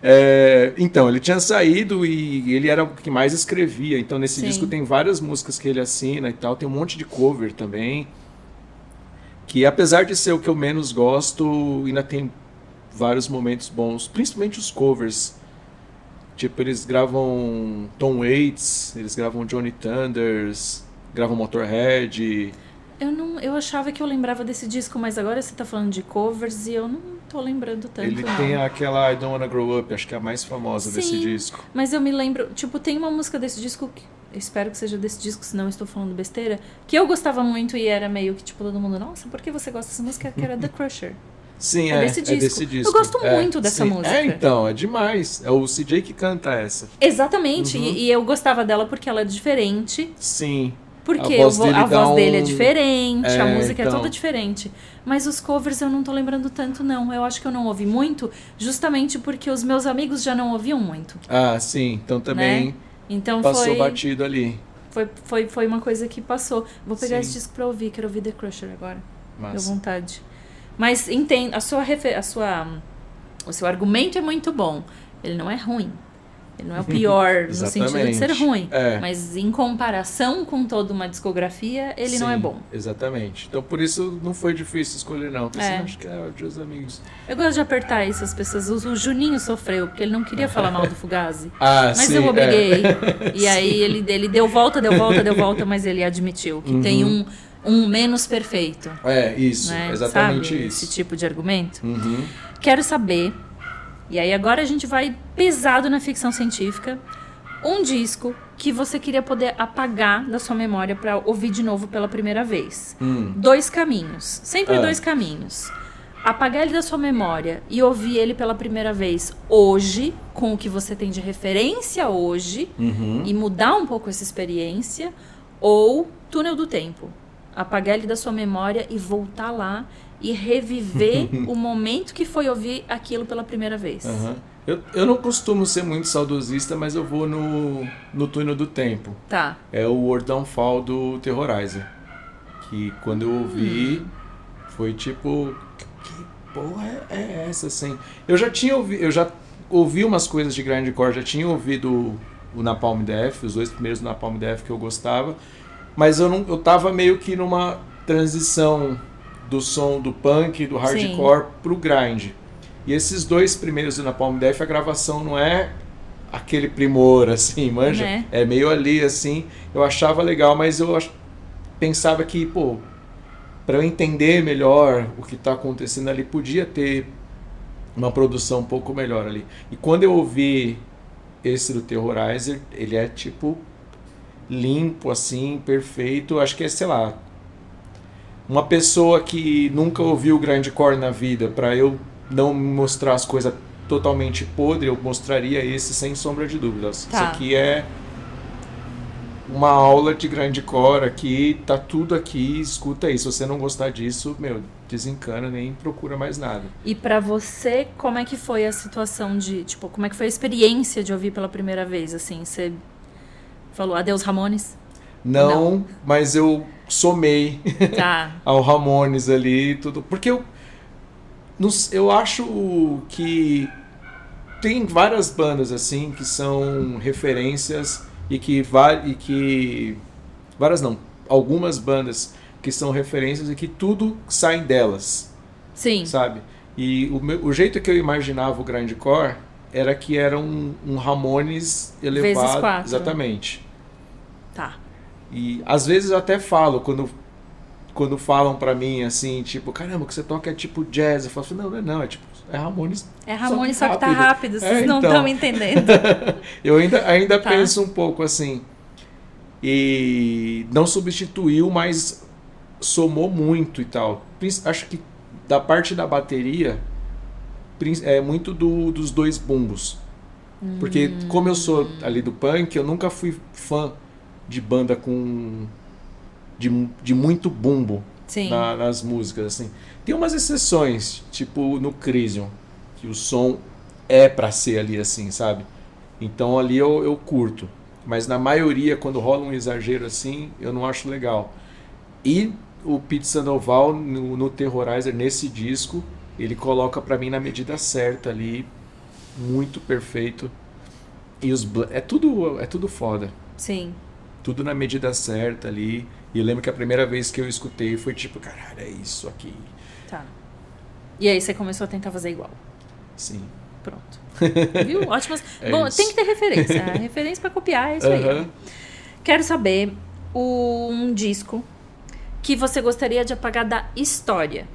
É, então, ele tinha saído e ele era o que mais escrevia. Então, nesse Sim. disco tem várias músicas que ele assina e tal. Tem um monte de cover também. Que apesar de ser o que eu menos gosto, ainda tem vários momentos bons. Principalmente os covers. Tipo, eles gravam Tom Waits, eles gravam Johnny Thunders, gravam Motorhead. Eu não, eu achava que eu lembrava desse disco, mas agora você tá falando de covers e eu não tô lembrando tanto. Ele não. tem aquela I Don't Wanna Grow Up, acho que é a mais famosa desse Sim. disco. Mas eu me lembro, tipo, tem uma música desse disco que espero que seja desse disco, senão estou falando besteira, que eu gostava muito e era meio que tipo todo mundo, nossa, por que você gosta dessa música? Que era The [laughs] Crusher. Sim, É é, desse é disco. desse Eu disco. gosto É, muito dessa sim. música. É, então, é demais. É o CJ que canta essa. Exatamente, Uhum. e, e eu gostava dela porque ela é diferente, Sim. porque A voz eu dele a voz dele é um- diferente, a É, música é então. toda diferente. Mas os covers eu não tô lembrando tanto, não. Eu acho que eu não ouvi muito, justamente porque os meus amigos já não ouviam muito. Ah, sim. Então também Então passou foi, batido ali. foi, foi, foi uma coisa que passou. Vou pegar Sim. esse disco pra ouvir, quero ouvir The Crusher agora. Deu Mas, vontade. Mas entendo, a sua, a sua o seu argumento é muito bom. Ele não é ruim. Ele não é o [laughs] pior no sentido de ser ruim. É. Mas em comparação com toda uma discografia, ele não é sim, bom. Exatamente. Então por isso não foi difícil escolher, não. Pensei, É. acho que é o Dias Amigos. Eu gosto de apertar isso, as pessoas. O Juninho sofreu, porque ele não queria falar mal do Fugazi. [laughs] Ah, Mas sim. eu obriguei. é. E aí [laughs] ele, ele deu volta, deu volta, deu volta, mas ele admitiu que tem um, um menos perfeito. É, isso. Né? Exatamente Sabe? isso. Esse tipo de argumento. Uhum. Quero saber, e aí agora a gente vai pesado na ficção científica, um disco que você queria poder apagar da sua memória para ouvir de novo pela primeira vez. Hum. Dois caminhos, sempre Ah. dois caminhos. Apagar ele da sua memória e ouvir ele pela primeira vez hoje, com o que você tem de referência hoje, Uhum. e mudar um pouco essa experiência, ou túnel do tempo. Apagar ele da sua memória e voltar lá e reviver [laughs] o momento que foi ouvir aquilo pela primeira vez. Aham. Eu, eu não costumo ser muito saudosista, mas eu vou no, no túnel do tempo. Tá. É o World Downfall do Terrorizer. Que quando eu ouvi, foi tipo. Que porra é é essa, assim? Eu já tinha ouvido. Eu já ouvi umas coisas de grindcore, já tinha ouvido o Napalm Death, os dois primeiros Napalm Death que eu gostava. Mas eu, não, eu tava meio que numa transição do som do punk, do hardcore pro grind. E esses dois primeiros do Napalm Death, a gravação não é aquele primor, assim, manja? Né? É meio ali, assim. Eu achava legal, mas eu ach- pensava que, pô, para eu entender melhor o que tá acontecendo ali, podia ter uma produção um pouco melhor ali. E quando eu ouvi esse do Terrorizer, ele é tipo limpo, assim, perfeito. Acho que é, sei lá, uma pessoa que nunca ouviu grindcore na vida, para eu não mostrar as coisas totalmente podre, eu mostraria esse sem sombra de dúvidas. Tá. Isso aqui é uma aula de grindcore aqui, tá tudo aqui, escuta aí. Se você não gostar disso, meu, desencana, nem procura mais nada. E pra você, como é que foi a situação de, tipo, como é que foi a experiência de ouvir pela primeira vez, assim? Você falou adeus Ramones? Não, mas eu somei Tá. [laughs] ao Ramones ali e tudo. Porque eu, não s- eu acho que tem várias bandas assim que são referências e que, e que várias não, algumas bandas que são referências e que tudo sai delas, Sim. sabe? E o, meu- o jeito que eu imaginava o grindcore era que era um, um Ramones elevado, quatro. exatamente. Tá. E às vezes eu até falo, quando, quando falam pra mim assim, tipo, caramba, o que você toca é tipo jazz. Eu falo assim, não, não é não, é tipo, é Ramones. É Ramones, só Só que, que tá rápido. vocês É, não estão entendendo. [laughs] Eu ainda, ainda Tá. penso um pouco assim. E não substituiu, mas somou muito e tal. Acho que da parte da bateria, é muito do- dos dois bumbos. Porque Hum. como eu sou ali do punk, eu nunca fui fã de banda com de, de muito bumbo na- nas músicas assim. Tem umas exceções, tipo no Crisium, que o som é pra ser ali assim, sabe? Então ali eu, eu curto. Mas na maioria, quando rola um exagero assim, eu não acho legal. E o Pete Sandoval no, no Terrorizer, nesse disco, ele coloca pra mim na medida certa ali, muito perfeito. E os é tudo é tudo foda. Sim. Tudo na medida certa ali. E eu lembro que a primeira vez que eu escutei foi tipo, caralho, é isso aqui. Tá. E aí você começou a tentar fazer igual. Sim. Pronto. [laughs] Viu? Ótimas. É Bom, isso. tem que ter referência. A referência pra copiar é isso aí. Aham. Quero saber um disco que você gostaria de apagar da história.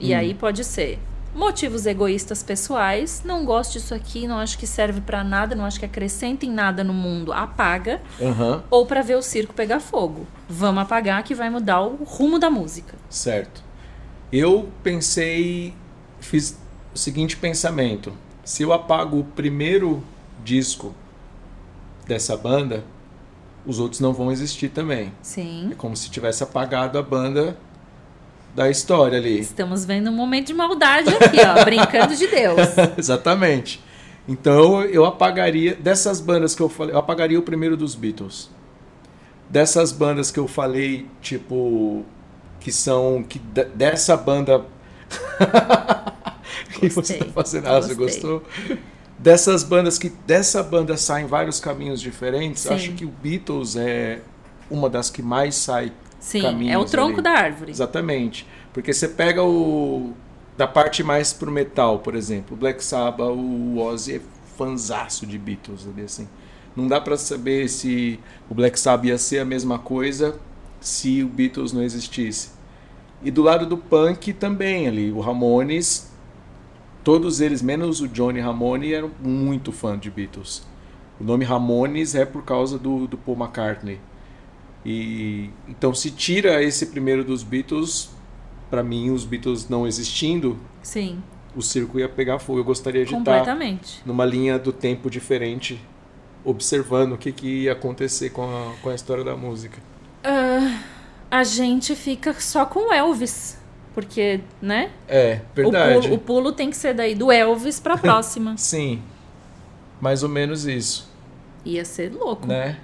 E Hum. aí pode ser motivos egoístas pessoais, não gosto disso aqui, não acho que serve pra nada, não acho que acrescenta em nada no mundo, apaga, Aham. ou pra ver o circo pegar fogo. Vamos apagar que vai mudar o rumo da música. Certo. Eu pensei, fiz o seguinte pensamento: se eu apago o primeiro disco dessa banda, os outros não vão existir também. Sim. É como se tivesse apagado a banda da história ali. Estamos vendo um momento de maldade aqui, ó, [laughs] brincando de Deus. Exatamente. Então eu apagaria dessas bandas que eu falei, eu apagaria o primeiro dos Beatles. Dessas bandas que eu falei, tipo, que são que de- dessa banda [laughs] que você tá fazendo, ah, você gostou? Dessas bandas que dessa banda saem vários caminhos diferentes, Sim. acho que o Beatles é uma das que mais sai Sim, é o Caminhos tronco ali. da árvore. Exatamente. Porque você pega o. Da parte mais pro metal, por exemplo. O Black Sabbath, o Ozzy é fanzaço de Beatles ali, assim. Não dá pra saber se o Black Sabbath ia ser a mesma coisa se o Beatles não existisse. E do lado do punk também ali, o Ramones, todos eles, menos o Johnny Ramone, eram muito fã de Beatles. O nome Ramones é por causa do, do Paul McCartney. E então se tira esse primeiro dos Beatles, pra mim os Beatles não existindo, Sim, o circo ia pegar fogo. Eu gostaria de estar completamente. numa linha do tempo diferente, observando o que, que ia acontecer com a, com a história da música. Ah, a gente fica só com o Elvis. Porque, né? É, O verdade. pulo, o pulo tem que ser daí do Elvis pra [laughs] próxima. Sim, mais ou menos isso, Ia ser louco. né?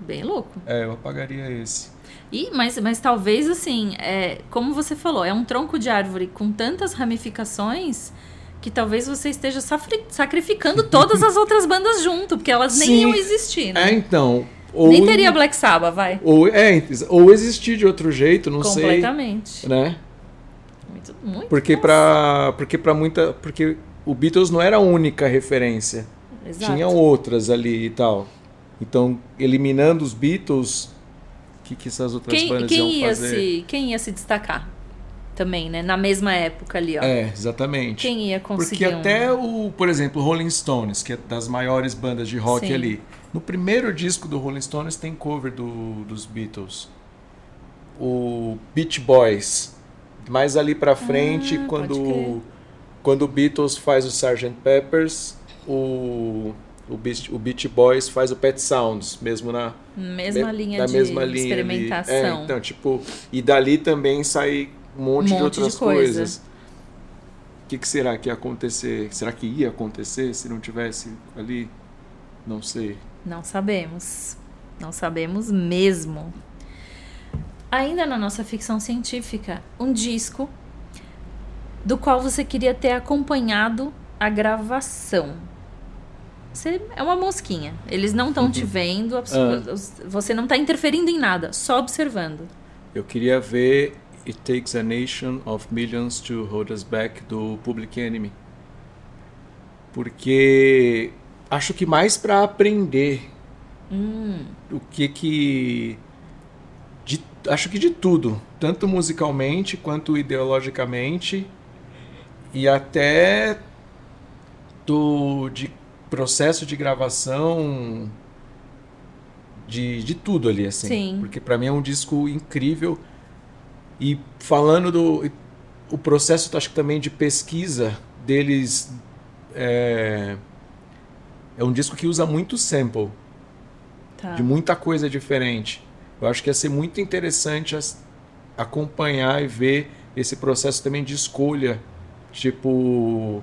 Bem louco. É, eu apagaria esse. E, mas, mas talvez, assim, é, como você falou, é um tronco de árvore com tantas ramificações que talvez você esteja sacrificando todas as outras bandas junto, porque elas nem Sim. iam existir, né? É, então. Ou, Nem teria Black Sabbath, vai. Ou, é, ou existir de outro jeito, não sei. Completamente. Né? Muito, muito. Porque pra, porque pra muita. Porque o Beatles não era a única referência. exato. tinha outras ali e tal. Então, eliminando os Beatles, o que, que essas outras Quem, bandas quem iam ia fazer? se, quem ia se destacar também, né? Na mesma época ali, ó. É, exatamente. Quem ia conseguir Porque um- até o, por exemplo, Rolling Stones, que é das maiores bandas de rock Sim. ali. No primeiro disco do Rolling Stones tem cover do, dos Beatles. O Beach Boys. Mais ali pra frente, Ah, quando, quando o Beatles faz o Sgt. Peppers, o, o, Beach, o Beach Boys faz o Pet Sounds, mesmo na, mesma me- linha na de mesma linha experimentação. É, então, tipo, e dali também sai um monte, Um de monte de outras coisa. coisas. O que, que será que ia acontecer? Será que ia acontecer se não tivesse ali? Não sei. Não sabemos. Não sabemos mesmo. Ainda na nossa ficção científica, um disco do qual você queria ter acompanhado a gravação. Você é uma mosquinha. Eles não estão te vendo, os- você não está interferindo em nada, só observando. Eu queria ver It Takes a Nation of Millions to Hold Us Back do Public Enemy. Porque acho que mais para aprender Hum, o que que de- acho que de tudo, tanto musicalmente quanto ideologicamente e até do de processo de gravação de, de tudo ali assim, Sim. porque para mim é um disco incrível e falando do o processo acho que também de pesquisa deles é, é um disco que usa muito sample tá. de muita coisa diferente. Eu acho que ia ser muito interessante as- acompanhar e ver esse processo também de escolha, tipo,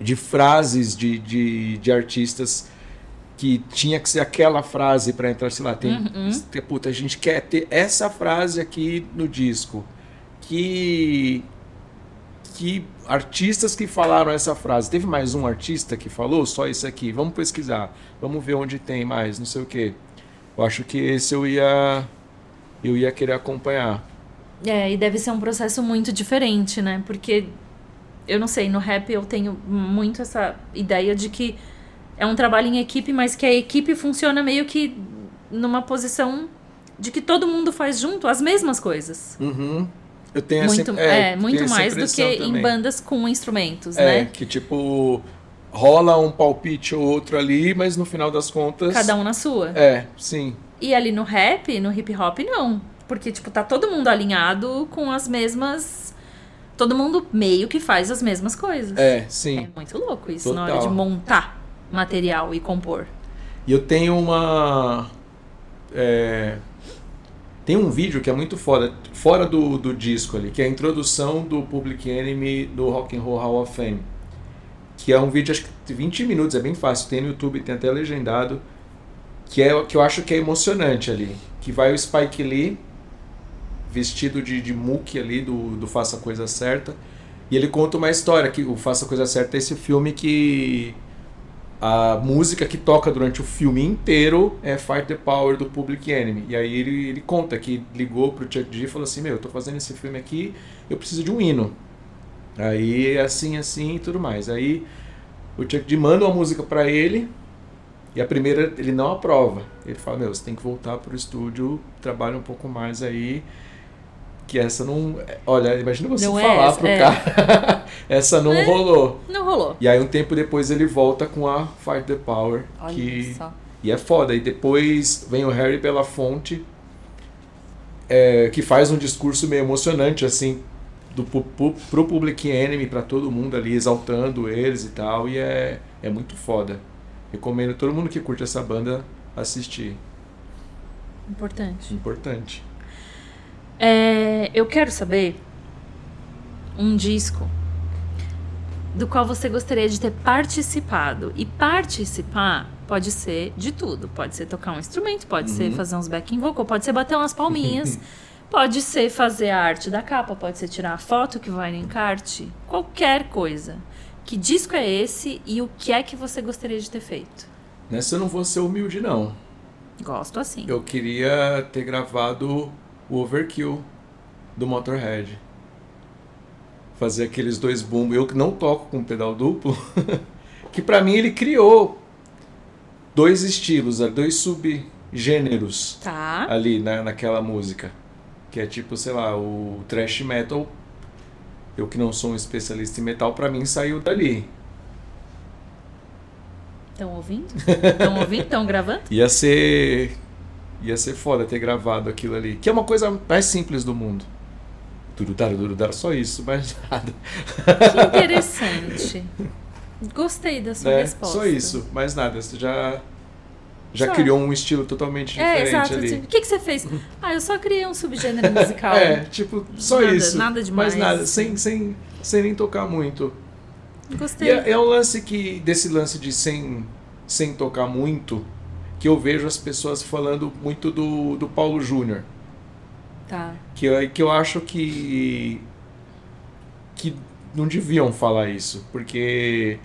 de frases de, de, de artistas que tinha que ser aquela frase para entrar, sei lá, tem, Uhum. puta, a gente quer ter essa frase aqui no disco. Que que artistas que falaram essa frase. Teve mais um artista que falou só isso aqui. Vamos pesquisar. Vamos ver onde tem mais, não sei o quê. Eu acho que esse eu ia eu ia querer acompanhar. É, e deve ser um processo muito diferente, né? Porque eu não sei, no rap eu tenho muito essa ideia de que é um trabalho em equipe, mas que a equipe funciona meio que numa posição de que todo mundo faz junto as mesmas coisas. Uhum. Eu tenho Muito, essa, é, tenho muito mais do que impressão em também. bandas com instrumentos, É, né? que tipo rola um palpite ou outro ali, mas no final das contas Cada um na sua. É, sim. E ali no rap, no hip hop, não. Porque, tipo, tá todo mundo alinhado com as mesmas. Todo mundo meio que faz as mesmas coisas. É, É sim. muito louco isso na hora Total. de montar material e compor. E eu tenho uma. é, tem um vídeo que é muito foda, fora do, do disco ali, que é a introdução do Public Enemy do Rock and Roll Hall of Fame. Que é um vídeo, acho que de 20 minutos, é bem fácil, tem no YouTube, tem até legendado. Que, é, que eu acho que é emocionante ali. Que vai o Spike Lee, vestido de, de muque ali, do, do Faça a Coisa Certa. E ele conta uma história, que o Faça a Coisa Certa é esse filme que a música que toca durante o filme inteiro é Fight the Power do Public Enemy. E aí ele, ele conta que ligou pro Chuck D e falou assim: Meu, eu tô fazendo esse filme aqui, eu preciso de um hino. Aí assim, assim e tudo mais. Aí o Chuck D manda uma música pra ele e a primeira ele não aprova. Ele fala: Meu, você tem que voltar pro estúdio, trabalha um pouco mais aí. Que essa não. Olha, imagina você Não é falar essa, pro é. cara. [laughs] essa não É. rolou. Não rolou. E aí um tempo depois ele volta com a Fight the Power. Olha que... só. E é foda. E depois vem o Harry Belafonte, é, que faz um discurso meio emocionante, assim, do, pu- pro Public Enemy, pra todo mundo ali, exaltando eles e tal. E é, é muito foda. Recomendo todo mundo que curte essa banda assistir. Importante. Importante. É, eu quero saber um disco do qual você gostaria de ter participado. E participar pode ser de tudo. Pode ser tocar um instrumento, pode ser fazer uns backing vocal, pode ser bater umas palminhas, [laughs] pode ser fazer a arte da capa, pode ser tirar a foto que vai no encarte, qualquer coisa. Que disco é esse e o que é que você gostaria de ter feito? Nessa eu não vou ser humilde, não. Gosto assim. Eu queria ter gravado o Overkill do Motorhead. Fazer aqueles dois bumbos. Eu que não toco com pedal duplo, [laughs] que pra mim ele criou dois estilos, eh, dois subgêneros Tá. ali na, naquela música. Que é tipo, sei lá, o thrash metal. Eu que não sou um especialista em metal, pra mim saiu dali. Estão ouvindo? Estão ouvindo? Estão gravando? Ia ser. Ia ser foda ter gravado aquilo ali. Que é uma coisa mais simples do mundo. Durudara, durudara, só isso, mais [laughs] nada. Que interessante. Gostei da sua né? resposta. Só isso, mais nada. Você já. Já Só. criou um estilo totalmente É, diferente exato. ali. tipo, O que, que você fez? Ah, eu só criei um subgênero musical. [laughs] É, tipo, só Nada- isso. nada demais. Mais nada, sem, sem, sem nem tocar muito. Gostei. É, é um lance que, desse lance de sem, sem tocar muito, que eu vejo as pessoas falando muito do, do Paulo Júnior. Tá. Que, eu- que eu acho que. que não deviam falar isso, porque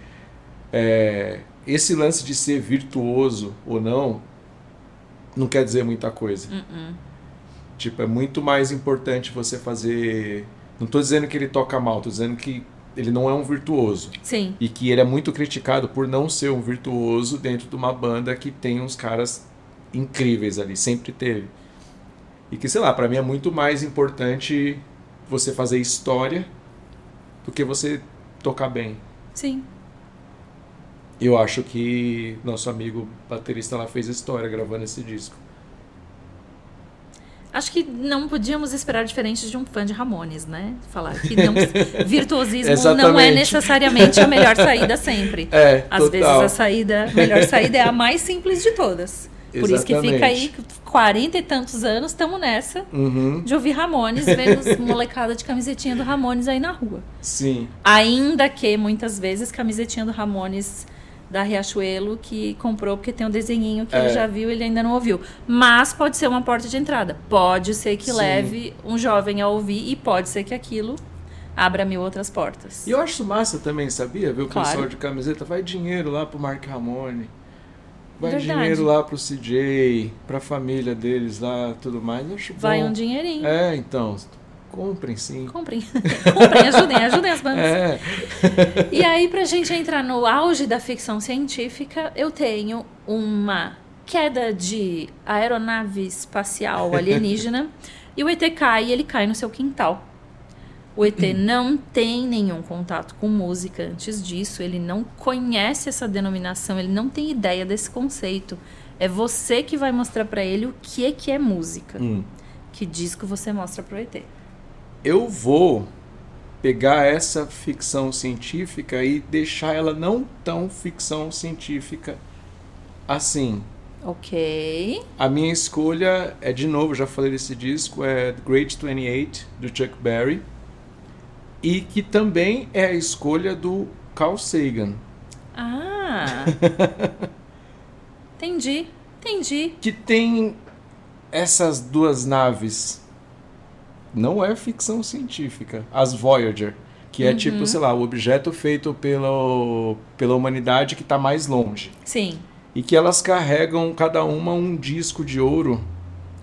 é, esse lance de ser virtuoso ou não não quer dizer muita coisa. Uh-uh. Tipo, é muito mais importante você fazer. Não tô dizendo que ele toca mal, tô dizendo que ele não é um virtuoso. Sim. E que ele é muito criticado por não ser um virtuoso dentro de uma banda que tem uns caras incríveis ali, sempre teve. E que, sei lá, pra mim é muito mais importante você fazer história do que você tocar bem. Sim. Eu acho que nosso amigo baterista lá fez história gravando esse disco. Acho que não podíamos esperar diferente de um fã de Ramones, né? Falar que não, virtuosismo não é Exatamente. necessariamente a melhor [laughs] saída sempre. É, Às vezes total. a saída, a melhor saída é a mais simples de todas. Por isso que fica aí Exatamente. 40 e tantos anos, estamos nessa Uhum, de ouvir Ramones, vendo os [laughs] molecada de camisetinha do Ramones aí na rua. sim. Ainda que muitas vezes camisetinha do Ramones da Riachuelo que comprou porque tem um desenhinho que É. ele já viu e ele ainda não ouviu. Mas pode ser uma porta de entrada. Pode ser que Sim. leve um jovem a ouvir e pode ser que aquilo abra mil outras portas. E eu acho massa também, sabia? Ver o Claro. pessoal de camiseta. Vai dinheiro lá pro Mark Ramone. Vai Verdade. dinheiro lá pro CJ, pra família deles lá, tudo mais. Eu acho Vai bom. um dinheirinho. É, então, comprem sim. Comprem. [laughs] Comprem, ajudem, ajudem as bandas. É, E aí, pra gente entrar no auge da ficção científica, eu tenho uma queda de aeronave espacial alienígena [laughs] e o ET cai e ele cai no seu quintal. O ET não tem nenhum contato com música antes disso, ele não conhece essa denominação, ele não tem ideia desse conceito. É você que vai mostrar pra ele o que é que é música. Hum. Que disco você mostra pro ET. Eu vou pegar essa ficção científica e deixar ela não tão ficção científica assim. Ok. A minha escolha é, de novo, já falei desse disco, é The Great 28, do Chuck Berry. E que também é a escolha do Carl Sagan. Ah! [laughs] entendi, entendi. Que tem essas duas naves. Não é ficção científica. As Voyager. Que é tipo, sei lá, o objeto feito pelo, pela humanidade que está mais longe. Sim, E que elas carregam cada uma um disco de ouro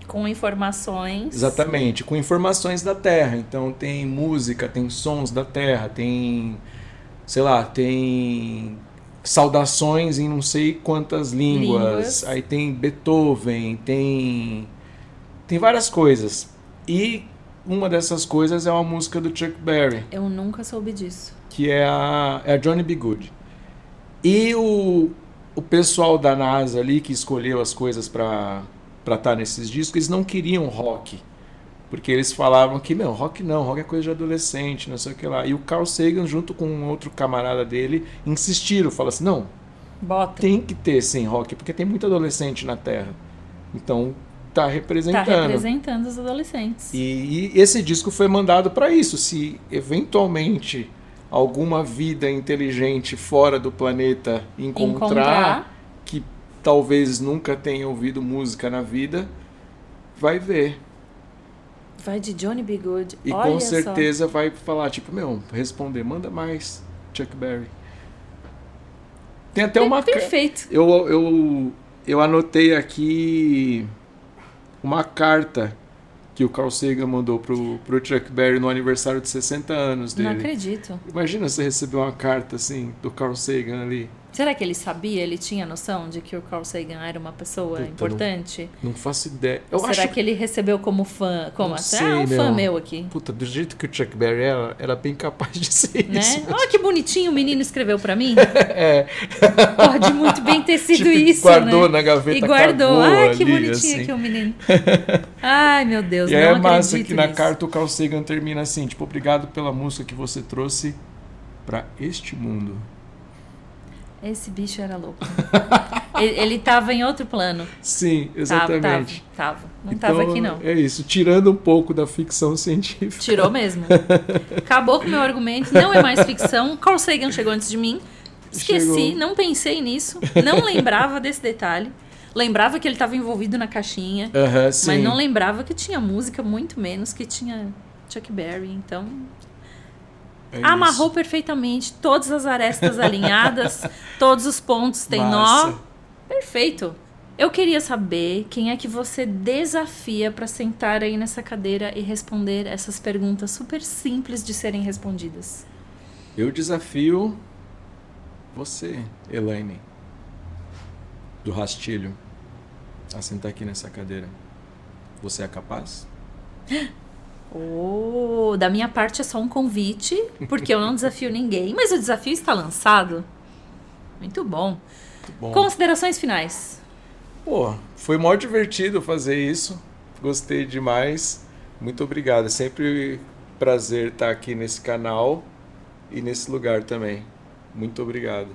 com informações. Exatamente, com informações da Terra. Então tem música, tem sons da Terra, tem, sei lá, tem saudações em não sei quantas línguas. Línguas. Aí tem Beethoven, tem tem várias coisas. E uma dessas coisas é uma música do Chuck Berry, Eu nunca soube disso. que é a, é a Johnny B. Good. E o, o pessoal da NASA ali que escolheu as coisas para estar nesses discos, eles não queriam rock. Porque eles falavam que não, rock não, rock é coisa de adolescente, não sei o que lá. E o Carl Sagan, junto com um outro camarada dele, insistiram, falaram assim: não, Bota. tem que ter sim rock, porque tem muito adolescente na Terra. Então tá Tá representando. representando os adolescentes. E, e esse disco foi mandado para isso. Se eventualmente alguma vida inteligente fora do planeta encontrar, Encontrar. que talvez nunca tenha ouvido música na vida, vai ver. Vai de Johnny B. Good. E Olha com só. certeza vai falar, tipo, meu, responder, manda mais, Chuck Berry. Tem até uma. Perfeito. Eu, eu, eu anotei aqui uma carta que o Carl Sagan mandou pro, pro Chuck Berry no aniversário de 60 anos Não dele. acredito. Imagina você receber uma carta assim do Carl Sagan ali. Será que ele sabia? Ele tinha noção de que o Carl Sagan era uma pessoa Puta, importante? Não faço ideia. Eu Será acho que ele recebeu como fã? Como Não assim? ah, um fã meu. aqui. Puta, do jeito que o Chuck Berry era, era bem capaz de ser Né? isso. Olha que bonitinho o menino escreveu pra mim. [laughs] É, Pode muito bem ter sido tipo, isso, guardou né? na gaveta, E guardou. Ai, que ali, bonitinho assim. aqui o menino. [laughs] Ai, meu Deus, E não é massa que na nisso. carta o Carl Sagan termina assim, tipo, obrigado pela música que você trouxe pra este mundo. Esse bicho era louco. [laughs] ele, ele tava em outro plano. Sim, exatamente. tava, tava. Não Então, tava aqui, não. É isso, tirando um pouco da ficção científica. Tirou mesmo. Acabou com o meu argumento. Não é mais ficção. Carl Sagan chegou antes de mim. Esqueci, Chegou. não pensei nisso. Não lembrava desse detalhe. Lembrava que ele estava envolvido na caixinha. Aham, sim. Mas não lembrava que tinha música, muito menos que tinha Chuck Berry. Então, É amarrou isso. perfeitamente todas as arestas alinhadas, [laughs] todos os pontos têm nó. Perfeito. Eu queria saber quem é que você desafia para sentar aí nessa cadeira e responder essas perguntas super simples de serem respondidas. Eu desafio você, Elaine, do Rastilho, a sentar aqui nessa cadeira. Você é capaz? [gasps] Oh, da minha parte é só um convite, porque eu não desafio ninguém, mas o desafio está lançado. Muito bom. Muito bom. Considerações finais. Pô, foi mó divertido fazer isso. Gostei demais. Muito obrigado. É sempre prazer estar aqui nesse canal e nesse lugar também. Muito obrigado.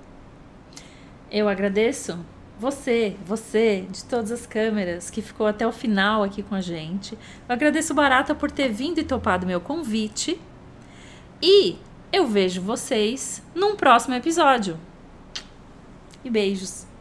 Eu agradeço você, você, de todas as câmeras, que ficou até o final aqui com a gente. Eu agradeço Barata por ter vindo e topado meu convite. E eu vejo vocês num próximo episódio. E beijos.